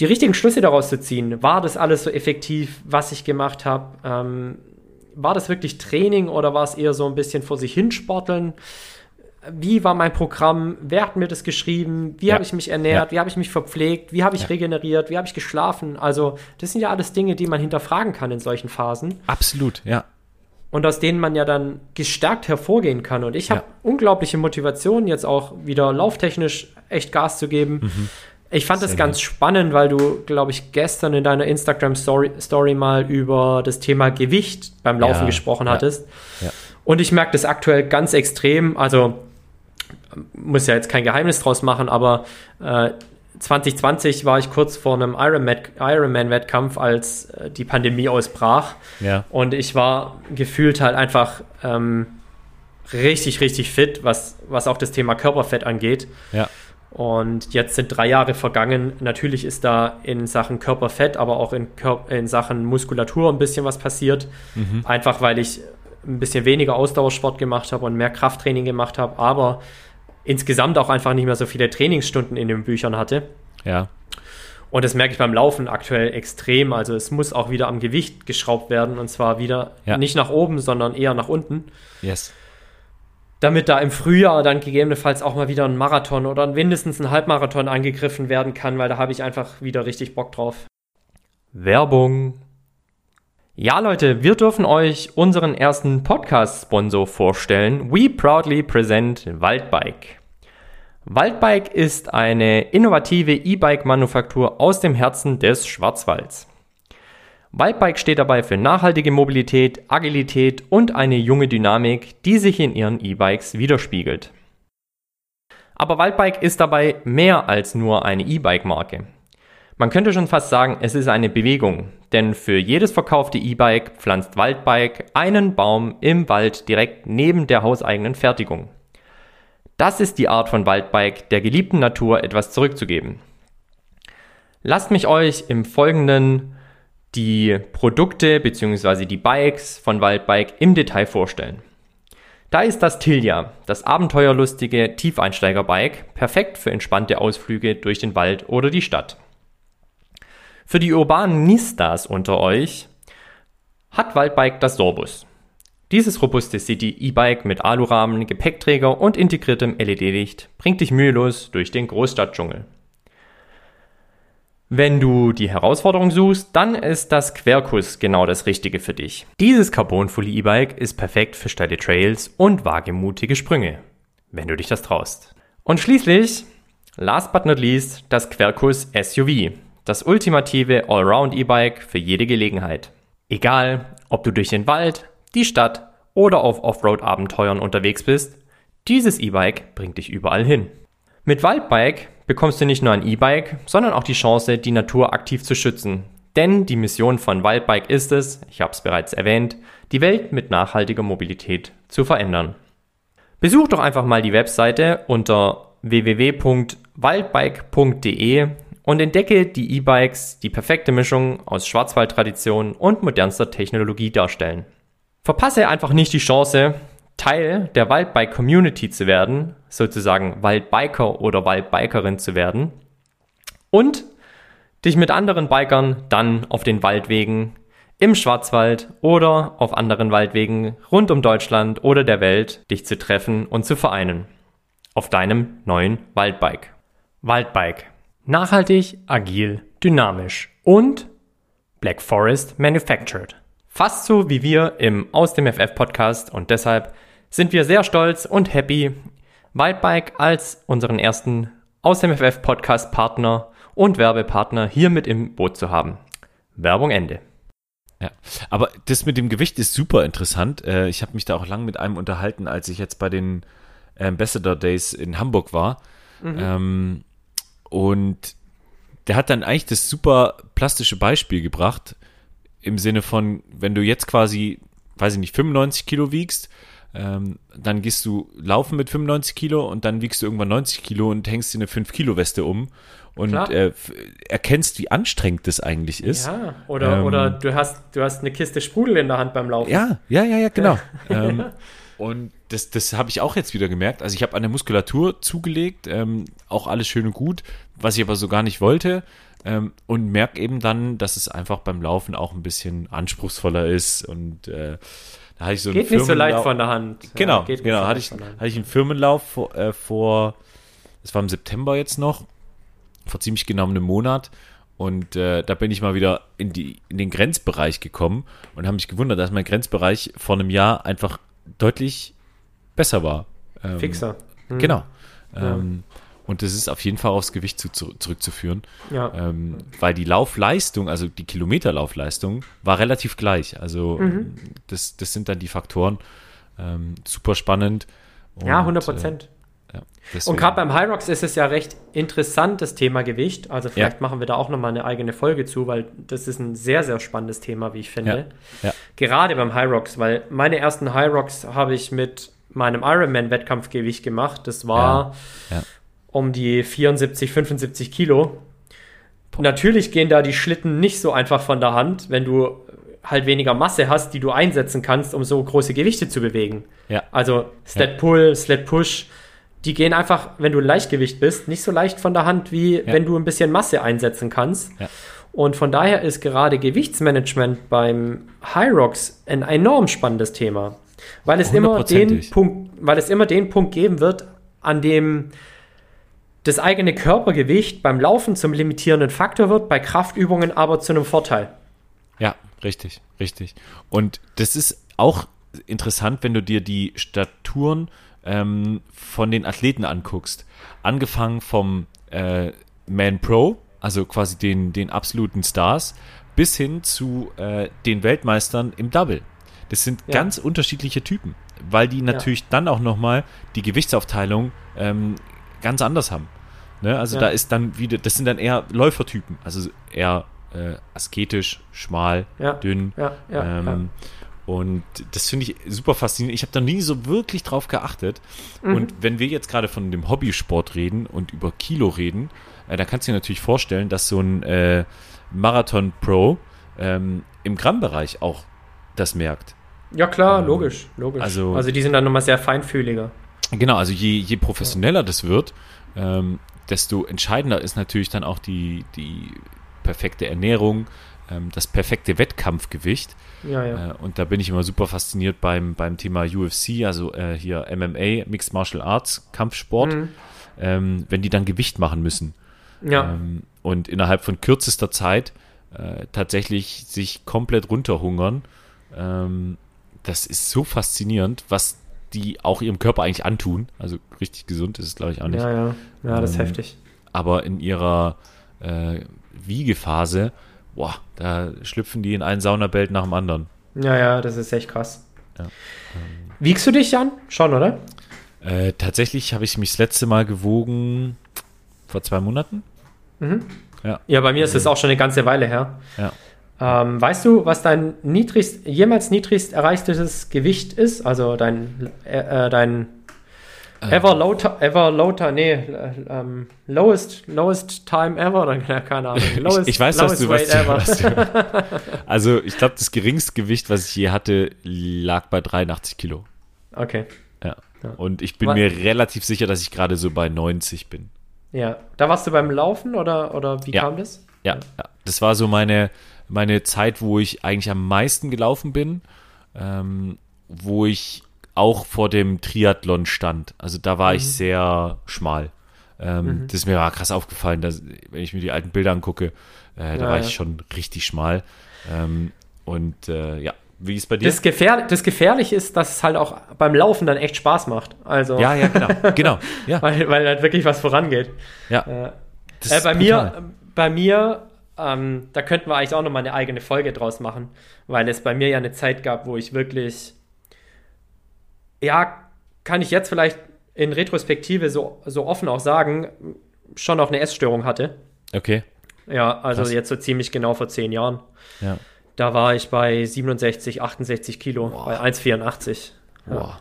die richtigen Schlüsse daraus zu ziehen. War das alles so effektiv, was ich gemacht habe? Ähm, war das wirklich Training oder war es eher so ein bisschen vor sich hinsporteln? Wie war mein Programm? Wer hat mir das geschrieben? Wie Ja. habe ich mich ernährt? Ja. Wie habe ich mich verpflegt? Wie habe ich Ja. regeneriert? Wie habe ich geschlafen? Also, das sind ja alles Dinge, die man hinterfragen kann in solchen Phasen Absolut, ja. und aus denen man ja dann gestärkt hervorgehen kann. Und ich habe unglaubliche Motivation, jetzt auch wieder lauftechnisch echt Gas zu geben. Ich fand das Sehr ganz spannend, weil du, glaube ich, gestern in deiner Instagram-Story Story mal über das Thema Gewicht beim Laufen gesprochen hattest. Und ich merke das aktuell ganz extrem. Also muss ja jetzt kein Geheimnis draus machen, aber äh, 2020 war ich kurz vor einem Ironman- Ironman-Wettkampf, als äh, die Pandemie ausbrach. Ja, Und ich war gefühlt halt einfach ähm, richtig, richtig fit, was, was auch das Thema Körperfett angeht. ja, Und jetzt sind drei Jahre vergangen. Natürlich ist da in Sachen Körperfett, aber auch in, Kör in Sachen Muskulatur ein bisschen was passiert. Einfach weil ich ein bisschen weniger Ausdauersport gemacht habe und mehr Krafttraining gemacht habe, aber insgesamt auch einfach nicht mehr so viele Trainingsstunden in den Büchern hatte. ja, Und das merke ich beim Laufen aktuell extrem. Also es muss auch wieder am Gewicht geschraubt werden und zwar wieder Ja. nicht nach oben, sondern eher nach unten. yes. Damit da im Frühjahr dann gegebenenfalls auch mal wieder ein Marathon oder mindestens ein Halbmarathon angegriffen werden kann, weil da habe ich einfach wieder richtig Bock drauf. Werbung. Ja, Leute, wir dürfen euch unseren ersten Podcast-Sponsor vorstellen. We proudly present Waldbike. Waldbike ist eine innovative E-Bike-Manufaktur aus dem Herzen des Schwarzwalds. Waldbike steht dabei für nachhaltige Mobilität, Agilität und eine junge Dynamik, die sich in ihren E-Bikes widerspiegelt. Aber Waldbike ist dabei mehr als nur eine E-Bike-Marke. Man könnte schon fast sagen, es ist eine Bewegung, denn für jedes verkaufte E-Bike pflanzt Waldbike einen Baum im Wald direkt neben der hauseigenen Fertigung. Das ist die Art von Waldbike, der geliebten Natur etwas zurückzugeben. Lasst mich euch im Folgenden die Produkte bzw. die Bikes von Waldbike im Detail vorstellen. Da ist das Tilja, das abenteuerlustige Tiefeinsteigerbike, perfekt für entspannte Ausflüge durch den Wald oder die Stadt. Für die urbanen Nistas unter euch hat Waldbike das Sorbus. Dieses robuste City-E-Bike mit Alurahmen, Gepäckträger und integriertem LED-Licht bringt dich mühelos durch den Großstadtdschungel. Wenn du die Herausforderung suchst, dann ist das Querkurs genau das Richtige für dich. Dieses Carbon-Fully E-Bike ist perfekt für steile Trails und wagemutige Sprünge, wenn du dich das traust. Und schließlich, last but not least, das Querkurs SUV, das ultimative Allround E-Bike für jede Gelegenheit. Egal, ob du durch den Wald, die Stadt oder auf Offroad-Abenteuern unterwegs bist, dieses E-Bike bringt dich überall hin. Mit Waldbike bekommst du nicht nur ein E-Bike, sondern auch die Chance, die Natur aktiv zu schützen. Denn die Mission von Wildbike ist es, ich habe es bereits erwähnt, die Welt mit nachhaltiger Mobilität zu verändern. Besuch doch einfach mal die Webseite unter www.waldbike.de und entdecke die E-Bikes, die perfekte Mischung aus Schwarzwaldtradition und modernster Technologie darstellen. Verpasse einfach nicht die Chance, Teil der Waldbike Community zu werden, sozusagen Waldbiker oder Waldbikerin zu werden und dich mit anderen Bikern dann auf den Waldwegen im Schwarzwald oder auf anderen Waldwegen rund um Deutschland oder der Welt dich zu treffen und zu vereinen. Auf deinem neuen Waldbike. Waldbike. Nachhaltig, agil, dynamisch und Black Forest Manufactured. Fast so wie wir im Aus dem FF Podcast und deshalb sind wir sehr stolz und happy, Wildbike als unseren ersten aus dem FF Podcast Partner und Werbepartner hier mit im Boot zu haben. Werbung Ende. Ja, aber das mit dem Gewicht ist super interessant. Äh, ich habe mich da auch lang mit einem unterhalten, als ich jetzt bei den Ambassador Days in Hamburg war. Mhm. Ähm, und der hat dann eigentlich das super plastische Beispiel gebracht, im Sinne von, wenn du jetzt quasi, weiß ich nicht, 95 Kilo wiegst, ähm, dann gehst du laufen mit 95 Kilo und dann wiegst du irgendwann 90 Kilo und hängst dir eine 5 Kilo Weste um und äh, erkennst, wie anstrengend das eigentlich ist. Ja, oder, ähm, oder du hast, du hast eine Kiste Sprudel in der Hand beim Laufen. Ja, ja, ja, ja, genau. ähm, und das, das habe ich auch jetzt wieder gemerkt. Also ich habe an der Muskulatur zugelegt, ähm, auch alles schön und gut, was ich aber so gar nicht wollte. Ähm, und merke eben dann, dass es einfach beim Laufen auch ein bisschen anspruchsvoller ist und äh, da hatte ich so geht nicht so leicht von der Hand. Genau, ja, genau. Hatte ich, hatte ich einen Firmenlauf vor, äh, vor, das war im September jetzt noch, vor ziemlich genau einem Monat. Und äh, da bin ich mal wieder in, die, in den Grenzbereich gekommen und habe mich gewundert, dass mein Grenzbereich vor einem Jahr einfach deutlich besser war. Ähm, Fixer. Hm. Genau. Ja. Ähm, und das ist auf jeden Fall aufs Gewicht zu, zu, zurückzuführen. Ja. Ähm, weil die Laufleistung, also die Kilometerlaufleistung, war relativ gleich. Also mhm. das, das sind dann die Faktoren. Ähm, super spannend. Und, ja, 100 Prozent. Äh, ja, und gerade beim High Rocks ist es ja recht interessant, das Thema Gewicht. Also vielleicht ja. machen wir da auch nochmal eine eigene Folge zu, weil das ist ein sehr, sehr spannendes Thema, wie ich finde. Ja. Gerade beim High Rocks, weil meine ersten High Rocks habe ich mit meinem Ironman-Wettkampfgewicht gemacht. Das war um die 74, 75 Kilo. Natürlich gehen da die Schlitten nicht so einfach von der Hand, wenn du halt weniger Masse hast, die du einsetzen kannst, um so große Gewichte zu bewegen. Ja. Also Sled Pull, Sled Push, die gehen einfach, wenn du Leichtgewicht bist, nicht so leicht von der Hand, wie ja. wenn du ein bisschen Masse einsetzen kannst. Und von daher ist gerade Gewichtsmanagement beim High Rocks ein enorm spannendes Thema, weil es immer den Punkt, weil es immer den Punkt geben wird, an dem das eigene Körpergewicht beim Laufen zum limitierenden Faktor wird, bei Kraftübungen aber zu einem Vorteil. Ja, richtig, richtig. Und das ist auch interessant, wenn du dir die Staturen ähm, von den Athleten anguckst. Angefangen vom äh, Man Pro, also quasi den, den absoluten Stars, bis hin zu äh, den Weltmeistern im Double. Das sind ja. ganz unterschiedliche Typen, weil die natürlich ja. dann auch nochmal die Gewichtsaufteilung ähm, ganz anders haben. Ne? Also ja. da ist dann wieder, das sind dann eher Läufertypen, also eher äh, asketisch, schmal, ja. dünn. Ja, ähm, und das finde ich super faszinierend. Ich habe da nie so wirklich drauf geachtet. Mhm. Und wenn wir jetzt gerade von dem Hobbysport reden und über Kilo reden, äh, da kannst du dir natürlich vorstellen, dass so ein äh, Marathon Pro ähm, im Grammbereich auch das merkt. Ja, klar, ähm, logisch, logisch. Also, also die sind dann nochmal sehr feinfühliger. Genau, also je, je professioneller das wird, ähm, desto entscheidender ist natürlich dann auch die, die perfekte Ernährung, ähm, das perfekte Wettkampfgewicht. Ja, ja. Äh, und da bin ich immer super fasziniert beim, beim Thema UFC, also äh, hier MMA, Mixed Martial Arts, Kampfsport, mhm. ähm, wenn die dann Gewicht machen müssen. Ja. Ähm, und innerhalb von kürzester Zeit äh, tatsächlich sich komplett runterhungern. Ähm, das ist so faszinierend, was die auch ihrem Körper eigentlich antun. Also richtig gesund ist es, glaube ich, auch nicht. Ja, ja. Ja, das ist ähm, heftig. Aber in ihrer äh, Wiegephase, boah, da schlüpfen die in ein Saunabelt nach dem anderen. Ja, ja, das ist echt krass. Ja, ähm, Wiegst du dich, Jan? Schon, oder? Äh, tatsächlich habe ich mich das letzte Mal gewogen vor zwei Monaten. Mhm. Ja. ja, bei mir ist es auch schon eine ganze Weile her. Ja. Ähm, weißt du, was dein niedrigst, jemals niedrigst erreichtes Gewicht ist? Also dein, äh, äh dein ähm. ever low, ever low, nee, äh, ähm, lowest, lowest time ever oder keine Ahnung. Lowest, ich, ich weiß, was du, was, du, was du, Also ich glaube, das geringste Gewicht, was ich je hatte, lag bei 83 Kilo. Okay. Ja. ja. Und ich bin was? mir relativ sicher, dass ich gerade so bei 90 bin. Ja. Da warst du beim Laufen oder, oder wie ja. kam das? Ja, ja. Das war so meine meine Zeit, wo ich eigentlich am meisten gelaufen bin, ähm, wo ich auch vor dem Triathlon stand. Also da war mhm. ich sehr schmal. Ähm, mhm. Das ist mir war krass aufgefallen, dass, wenn ich mir die alten Bilder angucke, äh, da ja, war ich schon richtig schmal. Ähm, und äh, ja, wie ist bei dir? Das, Gefähr das Gefährliche ist, dass es halt auch beim Laufen dann echt Spaß macht. Also, ja, ja, genau. genau ja. weil, weil halt wirklich was vorangeht. Ja. Äh, äh, bei, mir, bei mir ähm, da könnten wir eigentlich auch nochmal eine eigene Folge draus machen, weil es bei mir ja eine Zeit gab, wo ich wirklich, ja, kann ich jetzt vielleicht in Retrospektive so, so offen auch sagen, schon auch eine Essstörung hatte. Okay. Ja, also Krass. jetzt so ziemlich genau vor zehn Jahren. Ja. Da war ich bei 67, 68 Kilo, Boah. bei 1,84. Ja. Boah.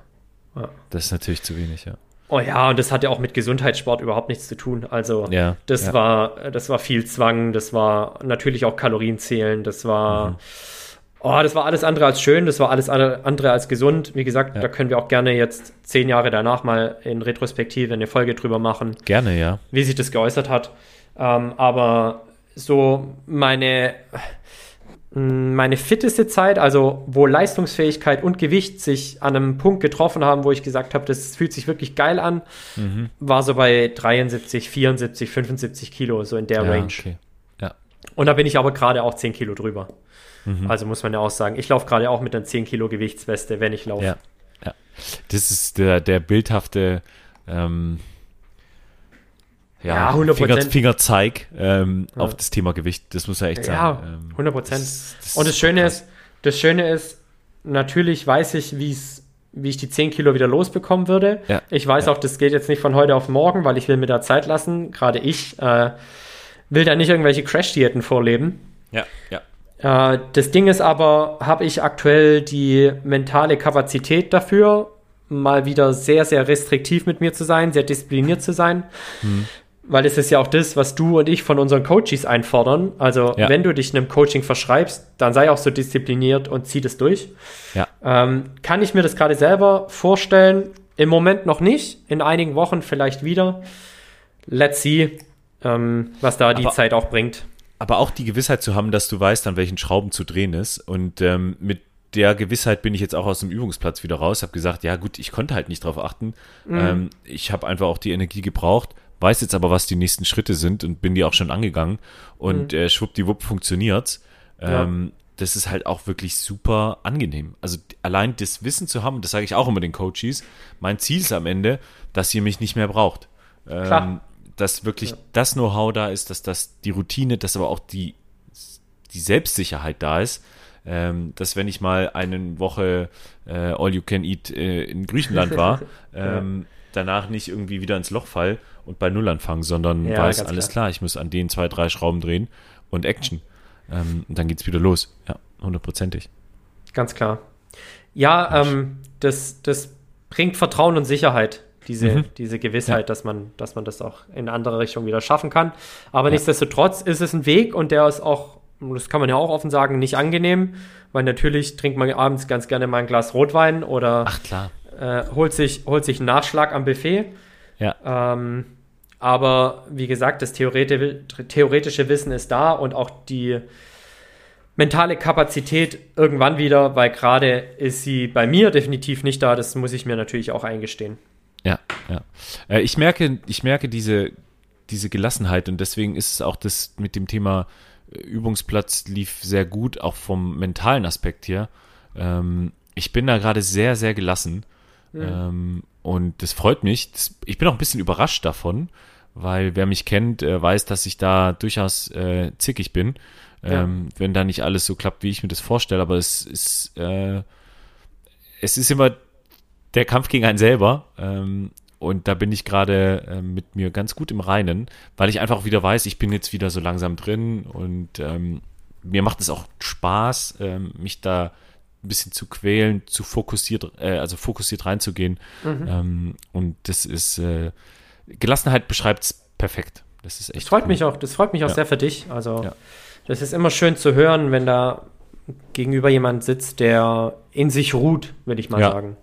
Ja. Das ist natürlich zu wenig, ja. Oh ja, und das hatte auch mit Gesundheitssport überhaupt nichts zu tun. Also ja, das ja. war, das war viel Zwang, das war natürlich auch Kalorienzählen, das war, mhm. oh, das war alles andere als schön, das war alles andere als gesund. Wie gesagt, ja. da können wir auch gerne jetzt zehn Jahre danach mal in Retrospektive eine Folge drüber machen. Gerne, ja. Wie sich das geäußert hat. Ähm, aber so meine, meine fitteste Zeit, also wo Leistungsfähigkeit und Gewicht sich an einem Punkt getroffen haben, wo ich gesagt habe, das fühlt sich wirklich geil an, mhm. war so bei 73, 74, 75 Kilo, so in der ja, Range. Okay. Ja. Und da bin ich aber gerade auch 10 Kilo drüber. Mhm. Also muss man ja auch sagen, ich laufe gerade auch mit einer 10 Kilo Gewichtsweste, wenn ich laufe. Ja. ja. Das ist der, der bildhafte ähm, ja, ja 100%. Finger, Fingerzeig ähm, ja. auf das Thema Gewicht. Das muss ja echt sein. Ja, 100 ähm, Prozent. Und das Schöne ist, das Schöne ist, natürlich weiß ich, wie es wie ich die 10 Kilo wieder losbekommen würde. Ja, ich weiß ja. auch, das geht jetzt nicht von heute auf morgen, weil ich will mir da Zeit lassen. Gerade ich äh, will da nicht irgendwelche Crash-Diäten vorleben. Ja, ja. Äh, das Ding ist aber, habe ich aktuell die mentale Kapazität dafür, mal wieder sehr, sehr restriktiv mit mir zu sein, sehr diszipliniert zu sein. Hm weil es ist ja auch das, was du und ich von unseren Coaches einfordern. Also, ja. wenn du dich einem Coaching verschreibst, dann sei auch so diszipliniert und zieh das durch. Ja. Ähm, kann ich mir das gerade selber vorstellen? Im Moment noch nicht, in einigen Wochen vielleicht wieder. Let's see, ähm, was da die aber, Zeit auch bringt. Aber auch die Gewissheit zu haben, dass du weißt, an welchen Schrauben zu drehen ist. Und ähm, mit der Gewissheit bin ich jetzt auch aus dem Übungsplatz wieder raus, habe gesagt, ja gut, ich konnte halt nicht drauf achten. Mhm. Ähm, ich habe einfach auch die Energie gebraucht weiß jetzt aber, was die nächsten Schritte sind und bin die auch schon angegangen und mhm. äh, schwuppdiwupp funktioniert's. Ähm, ja. Das ist halt auch wirklich super angenehm. Also allein das Wissen zu haben, das sage ich auch immer den Coaches, mein Ziel ist am Ende, dass ihr mich nicht mehr braucht. Ähm, dass wirklich ja. das Know-how da ist, dass das die Routine, dass aber auch die, die Selbstsicherheit da ist, ähm, dass wenn ich mal eine Woche äh, All You Can Eat äh, in Griechenland war, ähm, danach nicht irgendwie wieder ins Loch fall und bei Null anfangen, sondern ja, weiß, alles klar. klar. ich muss an den zwei, drei Schrauben drehen und Action. Ähm, und dann geht's wieder los. Ja, hundertprozentig. Ganz klar. Ja, ähm, das, das bringt Vertrauen und Sicherheit, diese, mhm. diese Gewissheit, ja. dass, man, dass man das auch in eine andere Richtung wieder schaffen kann. Aber ja. nichtsdestotrotz ist es ein Weg und der ist auch das kann man ja auch offen sagen, nicht angenehm, weil natürlich trinkt man abends ganz gerne mal ein Glas Rotwein oder Ach klar. äh, holt, sich, holt sich einen Nachschlag am Buffet. Ja. Ähm, aber wie gesagt, das theoreti theoretische Wissen ist da und auch die mentale Kapazität irgendwann wieder, weil gerade ist sie bei mir definitiv nicht da. Das muss ich mir natürlich auch eingestehen. Ja, ja. Äh, ich merke, ich merke diese, diese Gelassenheit und deswegen ist es auch das mit dem Thema äh, Übungsplatz lief sehr gut, auch vom mentalen Aspekt her. Ähm, ich bin da gerade sehr, sehr gelassen. Ähm, und das freut mich. Ich bin auch ein bisschen überrascht davon, weil wer mich kennt, äh, weiß, dass ich da durchaus äh, zickig bin, ähm, wenn da nicht alles so klappt, wie ich mir das vorstelle. Aber es ist, äh, es ist immer der Kampf gegen einen selber. Ähm, und da bin ich gerade äh, mit mir ganz gut im Reinen, weil ich einfach wieder weiß, ich bin jetzt wieder so langsam drin und ähm, mir macht es auch Spaß, ähm, mich da ein bisschen zu quälen, zu fokussiert, äh, also fokussiert reinzugehen. Ähm, und das ist, äh, Gelassenheit beschreibt es perfekt. Das ist echt. Das freut cool. mich auch, das freut mich auch Ja. sehr für dich. Also Ja. das ist immer schön zu hören, wenn da gegenüber jemand sitzt, der in sich ruht, würde ich mal Ja. sagen.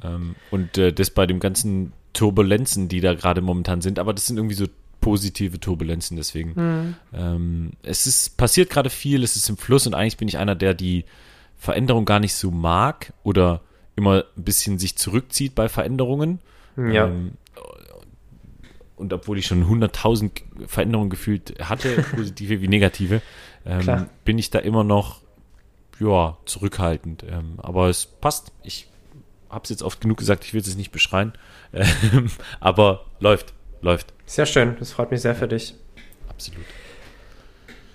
Ähm, und äh, das bei den ganzen Turbulenzen, die da gerade momentan sind, aber das sind irgendwie so positive Turbulenzen, deswegen. Ähm, es ist passiert gerade viel, es ist im Fluss und eigentlich bin ich einer, der die Veränderung gar nicht so mag oder immer ein bisschen sich zurückzieht bei Veränderungen. Ja. Ähm, und obwohl ich schon 100.000 Veränderungen gefühlt hatte, positive wie negative, ähm, bin ich da immer noch ja, zurückhaltend. Ähm, aber es passt. Ich habe es jetzt oft genug gesagt, ich will es jetzt nicht beschreien. Ähm, aber läuft, läuft. Sehr schön, das freut mich sehr für dich. Absolut.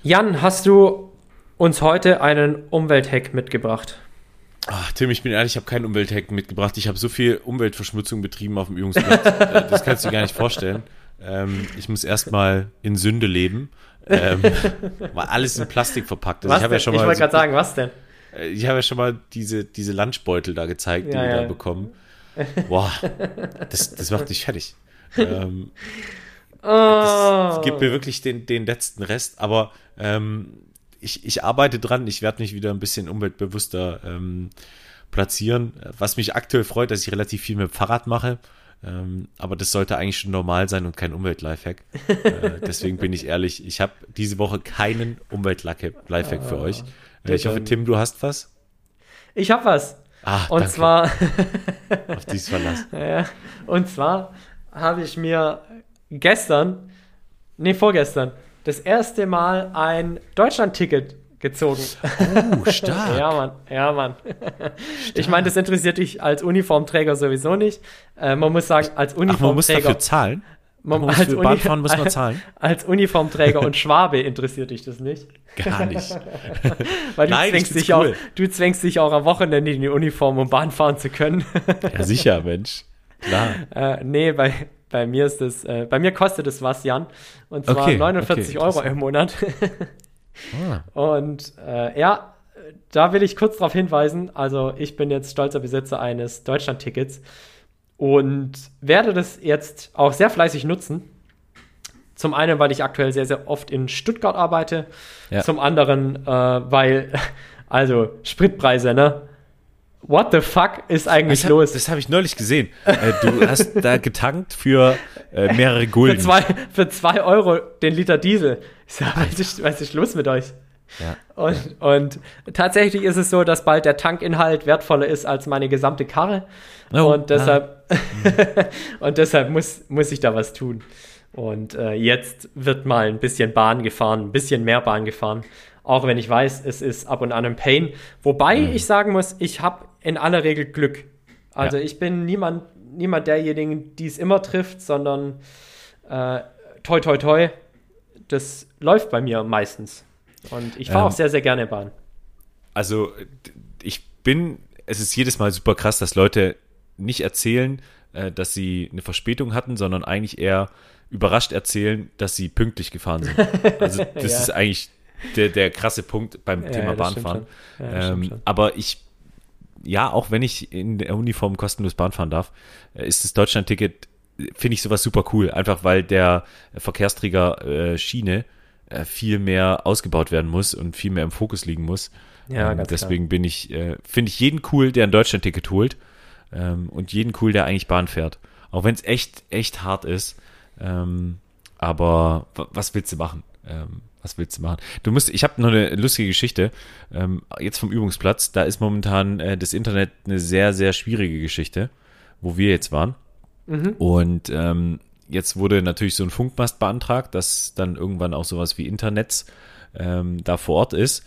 Jan, hast du uns heute einen Umwelthack mitgebracht? Ach, Tim, ich bin ehrlich, ich habe keinen Umwelthack mitgebracht. Ich habe so viel Umweltverschmutzung betrieben auf dem Übungsplatz. äh, das kannst du dir gar nicht vorstellen. Ähm, ich muss erstmal in Sünde leben. Ähm, weil alles in Plastik verpackt ist. Was ich ja ich wollte so, gerade sagen, was denn? äh, ich habe ja schon mal diese, diese Lunchbeutel da gezeigt, die Ja, wir ja. da bekommen. Boah, das, das macht dich fertig. Ähm, das, Oh. gibt mir wirklich den, den letzten Rest, aber ähm, ich, ich arbeite dran, ich werde mich wieder ein bisschen umweltbewusster ähm, platzieren. Was mich aktuell freut, dass ich relativ viel mit dem Fahrrad mache. Ähm, aber das sollte eigentlich schon normal sein und kein Umwelt-Lifehack. äh, deswegen bin ich ehrlich, ich habe diese Woche keinen Umwelt-Lifehack für euch. Äh, ich hoffe, Tim, du hast was. Ich habe was. Ah, Und danke. zwar, auf dieses Verlass. ja, und zwar habe ich mir gestern, nee, vorgestern, das erste Mal ein Deutschland-Ticket gezogen. Oh, stark. Ja, Mann, ja, Mann. Ich meine, das interessiert dich als Uniformträger sowieso nicht. Äh, man muss sagen, als Ach, man muss Uniformträger. dafür zahlen? man, man muss als Uni- muss man zahlen? Als Uniformträger und Schwabe interessiert dich das nicht. Gar nicht. Weil du, Nein, zwängst dich cool. auch, du zwängst dich auch am Wochenende in die Uniform, um Bahn fahren zu können. Ja, sicher, Mensch. Klar. äh, nee, bei, bei mir ist das, äh, bei mir kostet es was, Jan. Und zwar Okay, 49 okay, Euro im Monat. Ah. Und äh, ja, da will ich kurz darauf hinweisen. Also, ich bin jetzt stolzer Besitzer eines Deutschland-Tickets und werde das jetzt auch sehr fleißig nutzen. Zum einen, weil ich aktuell sehr, sehr oft in Stuttgart arbeite. Ja. Zum anderen, äh, weil, also, Spritpreise, ne? What the fuck ist eigentlich Das, los? hab, das habe ich neulich gesehen. Äh, du hast da getankt für äh, mehrere für, Gulden. zwei, für zwei Euro den Liter Diesel. Ich sag, was ist, was ist los mit euch? Ja. Und, und tatsächlich ist es so, dass bald der Tankinhalt wertvoller ist als meine gesamte Karre. Oh, und deshalb, und deshalb muss, muss ich da was tun. Und äh, jetzt wird mal ein bisschen Bahn gefahren, ein bisschen mehr Bahn gefahren. Auch wenn ich weiß, es ist ab und an ein Pain. Wobei ich sagen muss, ich habe in aller Regel Glück. Also Ja. ich bin niemand, niemand derjenigen, die es immer trifft, sondern äh, toi toi toi, das läuft bei mir meistens. Und ich fahre Ähm, auch sehr, sehr gerne Bahn. Also ich bin, es ist jedes Mal super krass, dass Leute nicht erzählen, äh, dass sie eine Verspätung hatten, sondern eigentlich eher überrascht erzählen, dass sie pünktlich gefahren sind. Also das Ja. ist eigentlich der, der krasse Punkt beim Ja, Thema Bahnfahren. ähm, aber ich, ja, auch wenn ich in der Uniform kostenlos Bahn fahren darf, äh, ist das Deutschland-Ticket, äh, finde ich sowas super cool. Einfach weil der Verkehrsträger äh, Schiene äh, viel mehr ausgebaut werden muss und viel mehr im Fokus liegen muss. Ja, ähm, ganz deswegen bin ich, äh, finde ich jeden cool, der ein Deutschland-Ticket holt ähm, und jeden cool, der eigentlich Bahn fährt. Auch wenn es echt, echt hart ist. Ähm, aber wa- was willst du machen? Ähm, was willst du machen? Du musst, ich habe noch eine lustige Geschichte. Ähm, jetzt vom Übungsplatz, da ist momentan äh, das Internet eine sehr, sehr schwierige Geschichte, wo wir jetzt waren. Und ähm, jetzt wurde natürlich so ein Funkmast beantragt, dass dann irgendwann auch sowas wie Internets ähm, da vor Ort ist.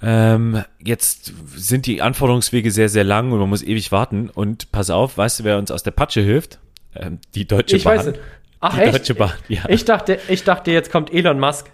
Ähm, jetzt sind die Anforderungswege sehr, sehr lang und man muss ewig warten. Und pass auf, weißt du, wer uns aus der Patsche hilft? Ähm, die Deutsche Ich Bahn. weiß nicht. Ach, die echt? Deutsche Bahn, ja. Ich dachte, ich dachte, jetzt kommt Elon Musk.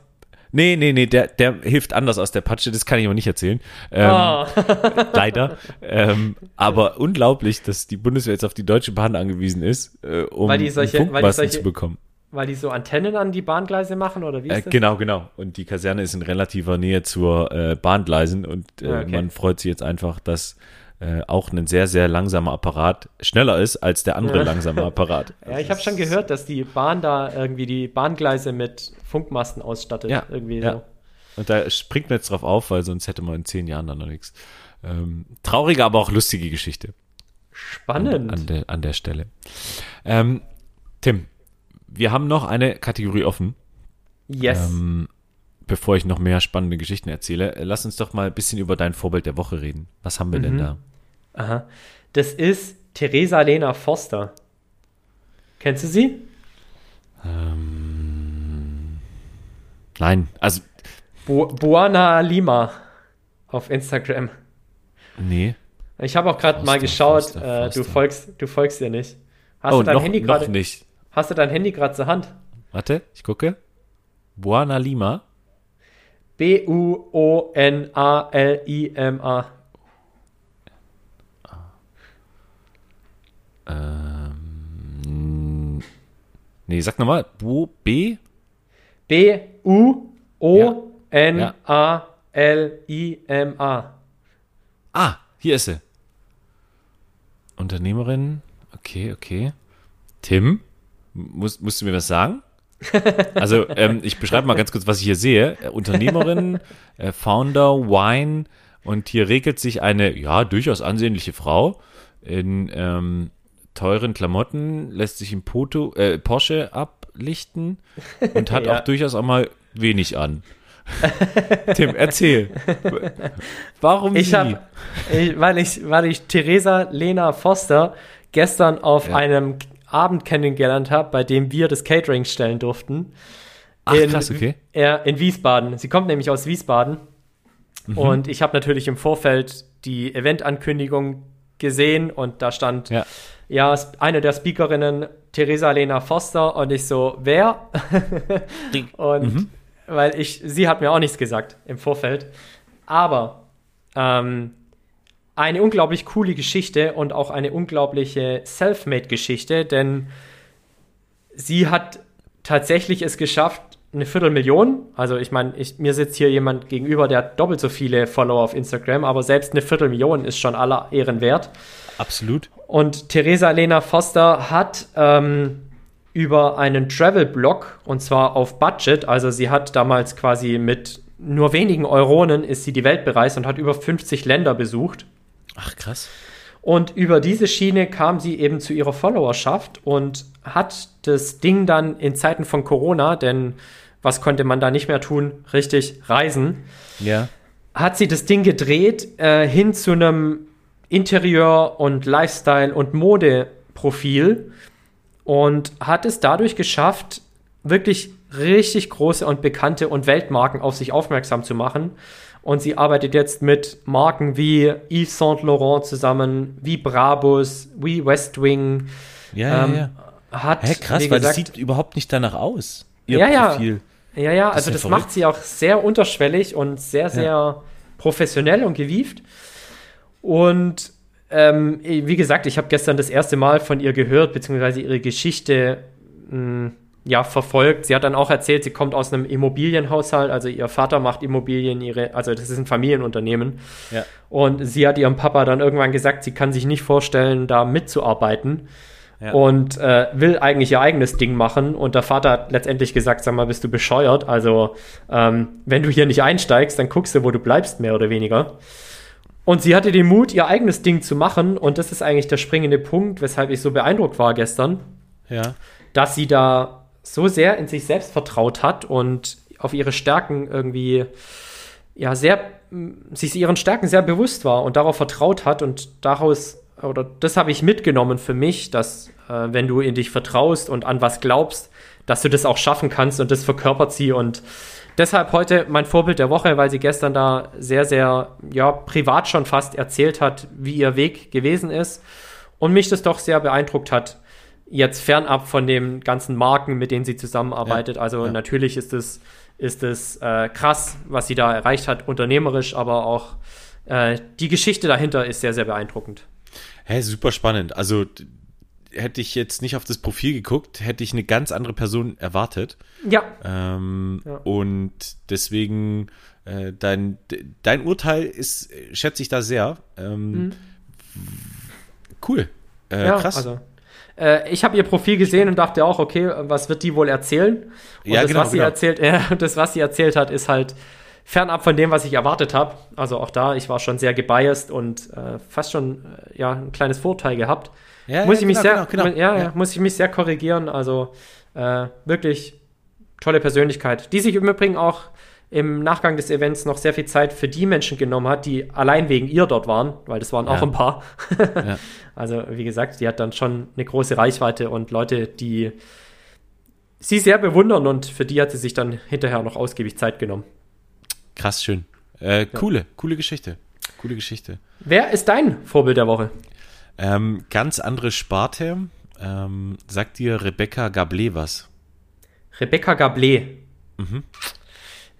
Nee, nee, nee, der, der hilft anders aus der Patsche, das kann ich aber nicht erzählen. Ähm, Ah. leider. Ähm, aber unglaublich, dass die Bundeswehr jetzt auf die Deutsche Bahn angewiesen ist, äh, um Weil die solche- weil die solche- zu bekommen. Weil die so Antennen an die Bahngleise machen oder wie Äh, ist das? genau, genau. Und die Kaserne ist in relativer Nähe zur äh, Bahngleisen und äh, Ah, okay. man freut sich jetzt einfach, dass äh, auch ein sehr, sehr langsamer Apparat schneller ist als der andere langsame Apparat. Ja, ich habe schon gehört, dass die Bahn da irgendwie die Bahngleise mit Funkmasten ausstattet. Ja, irgendwie ja. so. Und da springt man jetzt drauf auf, weil sonst hätte man in zehn Jahren dann noch nichts. Ähm, traurige, aber auch lustige Geschichte. Spannend. An, der, an der Stelle. Ähm, Tim, wir haben noch eine Kategorie offen. yes. Ähm, bevor ich noch mehr spannende Geschichten erzähle, äh, lass uns doch mal ein bisschen über dein Vorbild der Woche reden. Was haben wir Mhm. denn da? Aha. Das ist Theresa Lena Foster. Kennst du sie? Nein, also, Bu Buana Lima auf Instagram. nee. Ich habe auch gerade mal Foster, geschaut, Foster, äh, du Foster. folgst, du folgst ihr nicht. Hast oh, du dein noch, Handy gerade? nicht. Hast du dein Handy gerade zur Hand? Warte, ich gucke. Buana Lima. B U O N A L I M A. Ähm, nee, sag nochmal. Bu, B? B U O N A L I M A. Ah, hier ist sie. Unternehmerin. Okay, okay. Tim, musst, musst du mir was sagen? Also, ähm, ich beschreibe mal ganz kurz, was ich hier sehe. Äh, Unternehmerin, äh, Founder, Wine und hier regelt sich eine, ja, durchaus ansehnliche Frau in ähm, teuren Klamotten, lässt sich im Poto, äh, Porsche ablichten und hat Ja. auch durchaus auch mal wenig an. Tim, erzähl. Warum Ich habe, weil ich, weil ich Theresa Lena Foster gestern auf Ja. einem Abend kennengelernt habe, bei dem wir das Catering stellen durften. Ach, in, krass, okay. Ja, in Wiesbaden. Sie kommt nämlich aus Wiesbaden. Mhm. Und ich habe natürlich im Vorfeld die Eventankündigung gesehen und da stand, Ja. ja, eine der Speakerinnen, Theresa Lena Foster, und ich so, wer? und Mhm. weil ich, sie hat mir auch nichts gesagt im Vorfeld. Aber ähm, eine unglaublich coole Geschichte und auch eine unglaubliche Selfmade-Geschichte, denn sie hat tatsächlich es geschafft, eine Viertelmillion, also ich meine, mir sitzt hier jemand gegenüber, der hat doppelt so viele Follower auf Instagram, aber selbst eine Viertelmillion ist schon aller Ehren wert. Absolut. Und Theresa Lena Foster hat ähm, über einen Travel-Blog und zwar auf Budget, also sie hat damals quasi mit nur wenigen Euronen ist sie die Welt bereist und hat über 50 Länder besucht. Ach, krass. Und über diese Schiene kam sie eben zu ihrer Followerschaft und hat das Ding dann in Zeiten von Corona, denn was konnte man da nicht mehr tun? Richtig reisen Ja. hat sie das Ding gedreht äh, hin zu einem Interieur- und Lifestyle- und Modeprofil und hat es dadurch geschafft, wirklich richtig große und bekannte und Weltmarken auf sich aufmerksam zu machen. Und sie arbeitet jetzt mit Marken wie Yves Saint Laurent zusammen, wie Brabus, wie Westwing. Ja, ähm, ja, ja. Hat, Hä, krass, wie weil gesagt, das sieht überhaupt nicht danach aus. Ihr Ja, ja. Profil. Ja, ja, Das ist also ja das verrückt. macht sie auch sehr unterschwellig und sehr, sehr professionell und gewieft. Und ähm, wie gesagt, ich habe gestern das erste Mal von ihr gehört, beziehungsweise ihre Geschichte mh, ja, verfolgt. Sie hat dann auch erzählt, sie kommt aus einem Immobilienhaushalt, also ihr Vater macht Immobilien, ihre, also das ist ein Familienunternehmen. Ja. Und sie hat ihrem Papa dann irgendwann gesagt, sie kann sich nicht vorstellen, da mitzuarbeiten. ja. und äh, will eigentlich ihr eigenes Ding machen. Und der Vater hat letztendlich gesagt, sag mal, bist du bescheuert? Also, ähm, wenn du hier nicht einsteigst, dann guckst du, wo du bleibst, mehr oder weniger. Und sie hatte den Mut, ihr eigenes Ding zu machen. Und das ist eigentlich der springende Punkt, weshalb ich so beeindruckt war gestern. Ja. Dass sie da so sehr in sich selbst vertraut hat und auf ihre Stärken irgendwie, ja, sehr, sich ihren Stärken sehr bewusst war und darauf vertraut hat und daraus, oder das habe ich mitgenommen für mich, dass äh, wenn du in dich vertraust und an was glaubst, dass du das auch schaffen kannst und das verkörpert sie und deshalb heute mein Vorbild der Woche, weil sie gestern da sehr, sehr, ja, privat schon fast erzählt hat, wie ihr Weg gewesen ist und mich das doch sehr beeindruckt hat. Jetzt fernab von den ganzen Marken, mit denen sie zusammenarbeitet. Ja, also ja. natürlich ist es, ist es äh, krass, was sie da erreicht hat, unternehmerisch, aber auch äh, die Geschichte dahinter ist sehr, sehr beeindruckend. Hä, hey, super spannend. Also hätte ich jetzt nicht auf das Profil geguckt, hätte ich eine ganz andere Person erwartet. Ja. Ähm, ja. Und deswegen, äh, dein, dein Urteil ist, schätze ich da sehr. Ähm, mhm. Cool. Äh, ja, krass. Also, äh, ich habe ihr Profil gesehen und dachte auch, okay, was wird die wohl erzählen? Und ja, das, genau, was sie genau. erzählt, äh, das, was sie erzählt hat, ist halt fernab von dem, was ich erwartet habe. Also auch da, ich war schon sehr gebiased und äh, fast schon äh, ja ein kleines Vorteil gehabt. Ja, muss ja, ich mich genau, sehr, genau, genau. Ja, ja, muss ich mich sehr korrigieren. Also äh, wirklich tolle Persönlichkeit, die sich im Übrigen auch im Nachgang des Events noch sehr viel Zeit für die Menschen genommen hat, die allein wegen ihr dort waren, weil das waren auch ein paar. also wie gesagt, die hat dann schon eine große Reichweite und Leute, die sie sehr bewundern und für die hat sie sich dann hinterher noch ausgiebig Zeit genommen. Krass schön. Äh, coole, coole Geschichte. Coole Geschichte. Wer ist dein Vorbild der Woche? Ähm, ganz andere Sparte. Ähm, sagt dir Rebecca Gablé was? Rebecca Gablé? Mhm.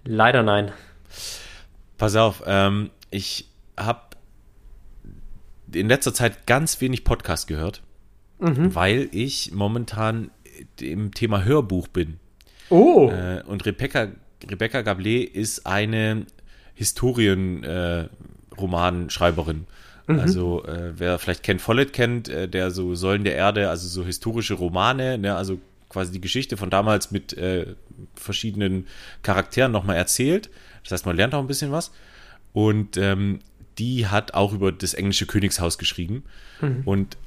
Leider nein. Pass auf, ähm, ich habe in letzter Zeit ganz wenig Podcast gehört, mhm. weil ich momentan im Thema Hörbuch bin. Oh. Äh, und Rebecca, Rebecca Gablé ist eine Historienromanschreiberin. Äh, Mhm. Also äh, wer vielleicht Ken Follett kennt, äh, der so Säulen der Erde, also so historische Romane, ne, also quasi die Geschichte von damals mit äh, verschiedenen Charakteren nochmal erzählt. Das heißt, man lernt auch ein bisschen was. Und ähm, die hat auch über das englische Königshaus geschrieben. Mhm. Und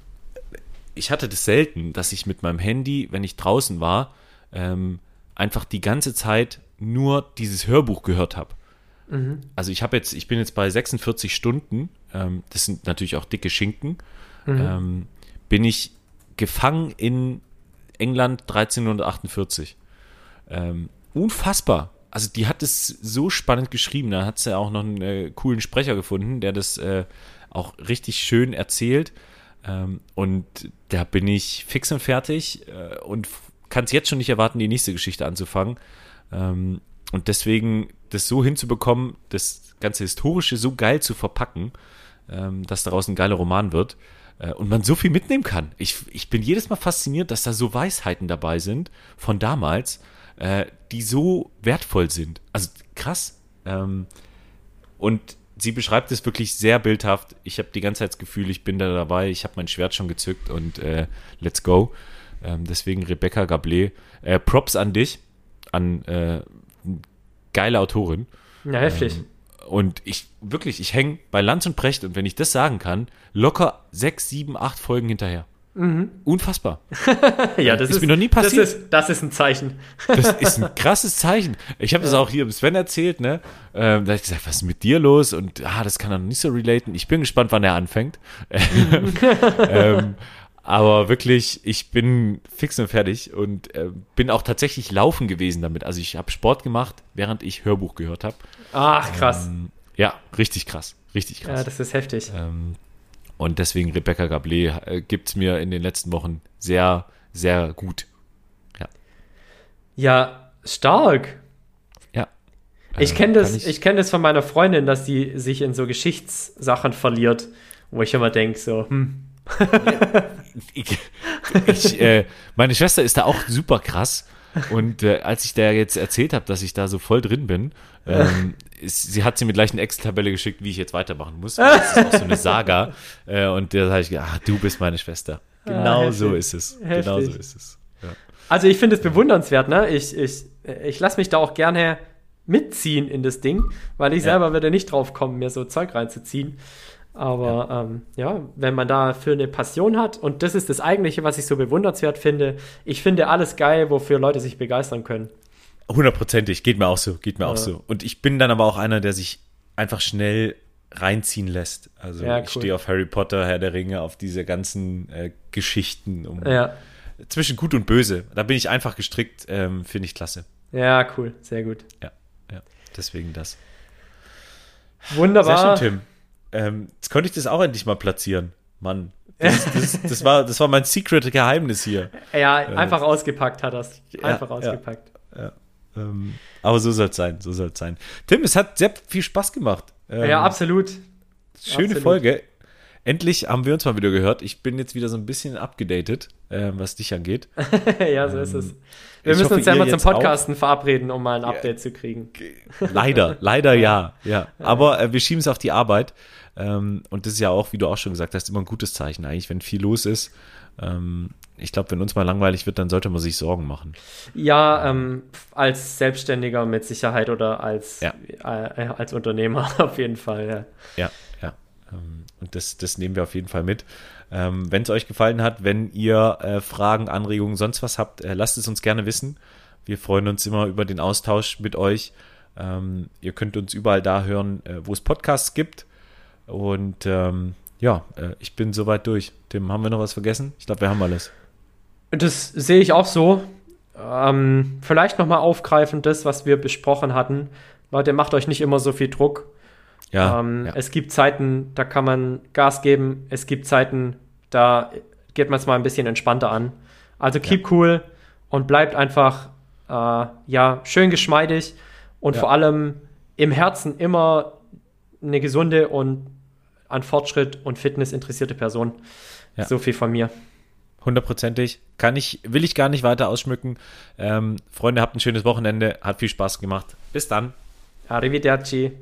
ich hatte das selten, dass ich mit meinem Handy, wenn ich draußen war, ähm, einfach die ganze Zeit nur dieses Hörbuch gehört habe. Mhm. Also ich habe jetzt, ich bin jetzt bei 46 Stunden, ähm, das sind natürlich auch dicke Schinken, mhm. ähm, bin ich gefangen in England 1348. Ähm, unfassbar. Also die hat es so spannend geschrieben. Da hat sie ja auch noch einen äh, coolen Sprecher gefunden, der das äh, auch richtig schön erzählt. Ähm, und da bin ich fix und fertig äh, und kann es jetzt schon nicht erwarten, die nächste Geschichte anzufangen. Ähm, und deswegen das so hinzubekommen, das ganze Historische so geil zu verpacken, ähm, dass daraus ein geiler Roman wird und man so viel mitnehmen kann. Ich, ich bin jedes Mal fasziniert, dass da so Weisheiten dabei sind von damals, äh, die so wertvoll sind. Also krass. Ähm, und sie beschreibt es wirklich sehr bildhaft. Ich habe die ganze Zeit das Gefühl, ich bin da dabei, ich habe mein Schwert schon gezückt und äh, let's go. Ähm, deswegen Rebecca Gablé. Äh, Props an dich, an äh, geile Autorin. Ja, heftig. Ähm, und ich, wirklich, ich hänge bei Lanz und Precht und wenn ich das sagen kann, locker sechs, sieben, acht Folgen hinterher. Mhm. Unfassbar. ja, das ist, ist, mir noch nie passiert. Das ist, das ist ein Zeichen. das ist ein krasses Zeichen. Ich habe das auch hier im Sven erzählt, ne? Ähm, da habe ich gesagt, was ist mit dir los? Und ah, das kann er noch nicht so relaten. Ich bin gespannt, wann er anfängt. ähm, aber wirklich, ich bin fix und fertig und äh, bin auch tatsächlich laufen gewesen damit. Also ich habe Sport gemacht, während ich Hörbuch gehört habe. Ach, krass. Ähm, ja, richtig krass. Richtig krass. Ja, das ist heftig. Ähm, und deswegen Rebecca Gablé äh, gibt es mir in den letzten Wochen sehr, sehr gut. Ja. Ja, stark. Ja. Ich kenne das, ich, ich kenn das von meiner Freundin, dass sie sich in so Geschichtssachen verliert, wo ich immer denke, so, hm, ich, ich, äh, meine Schwester ist da auch super krass. Und äh, als ich da jetzt erzählt habe, dass ich da so voll drin bin, ähm, ist, sie hat sie mir gleich eine Excel-Tabelle geschickt, wie ich jetzt weitermachen muss. Das ist auch so eine Saga. Äh, und da habe ich gedacht, ah, du bist meine Schwester. Genau ah, so ist es. Heftig. Genau so ist es. Ja. Also ich finde es bewundernswert, ne? Ich, ich, ich lasse mich da auch gerne mitziehen in das Ding, weil ich ja. selber würde nicht drauf kommen, mir so Zeug reinzuziehen. Aber ja. Ähm, ja, wenn man dafür eine Passion hat, und das ist das Eigentliche, was ich so bewundernswert finde, ich finde alles geil, wofür Leute sich begeistern können. Hundertprozentig, geht mir auch so, geht mir ja. auch so. Und ich bin dann aber auch einer, der sich einfach schnell reinziehen lässt. Also ja, cool. ich stehe auf Harry Potter, Herr der Ringe, auf diese ganzen äh, Geschichten um zwischen Gut und Böse. Da bin ich einfach gestrickt, ähm, finde ich klasse. Ja, cool, sehr gut. Ja, ja, deswegen das. Wunderbar. Sehr schön, Tim. Ähm, jetzt konnte ich das auch endlich mal platzieren. Mann. Das, das, das, war, das war mein Secret-Geheimnis hier. Ja, äh, einfach ausgepackt hat das. Einfach ja, ausgepackt. Ja, ja. Ähm, aber so soll es sein, so soll es sein. Tim, es hat sehr viel Spaß gemacht. Ähm, ja, absolut. Schöne absolut. Folge. Endlich haben wir uns mal wieder gehört. Ich bin jetzt wieder so ein bisschen abgedatet, äh, was dich angeht. ja, so ist es. Ähm, wir müssen hoffe, uns ja mal zum Podcasten auch. verabreden, um mal ein Update ja, zu kriegen. Leider, leider ja. ja. Aber äh, wir schieben es auf die Arbeit. Ähm, und das ist ja auch, wie du auch schon gesagt hast, immer ein gutes Zeichen eigentlich, wenn viel los ist. Ähm, ich glaube, wenn uns mal langweilig wird, dann sollte man sich Sorgen machen. Ja, ähm, als Selbstständiger mit Sicherheit oder als, ja. äh, als Unternehmer auf jeden Fall. Ja, ja. ja. Ähm, und das, das nehmen wir auf jeden Fall mit. Ähm, wenn es euch gefallen hat, wenn ihr äh, Fragen, Anregungen, sonst was habt, äh, lasst es uns gerne wissen. Wir freuen uns immer über den Austausch mit euch. Ähm, ihr könnt uns überall da hören, äh, wo es Podcasts gibt. Und ähm, ja, äh, ich bin soweit durch. Tim, haben wir noch was vergessen? Ich glaube, wir haben alles. Das sehe ich auch so. Ähm, vielleicht nochmal aufgreifend das, was wir besprochen hatten. Leute, macht euch nicht immer so viel Druck. Ja, ähm, ja. Es gibt Zeiten, da kann man Gas geben. Es gibt Zeiten, da geht man es mal ein bisschen entspannter an. Also keep ja. cool und bleibt einfach äh, ja schön geschmeidig und vor allem im Herzen immer eine gesunde und an Fortschritt und Fitness interessierte Person. So viel von mir. Hundertprozentig. Kann ich, will ich gar nicht weiter ausschmücken. Ähm, Freunde, habt ein schönes Wochenende. Hat viel Spaß gemacht. Bis dann. Arrivederci.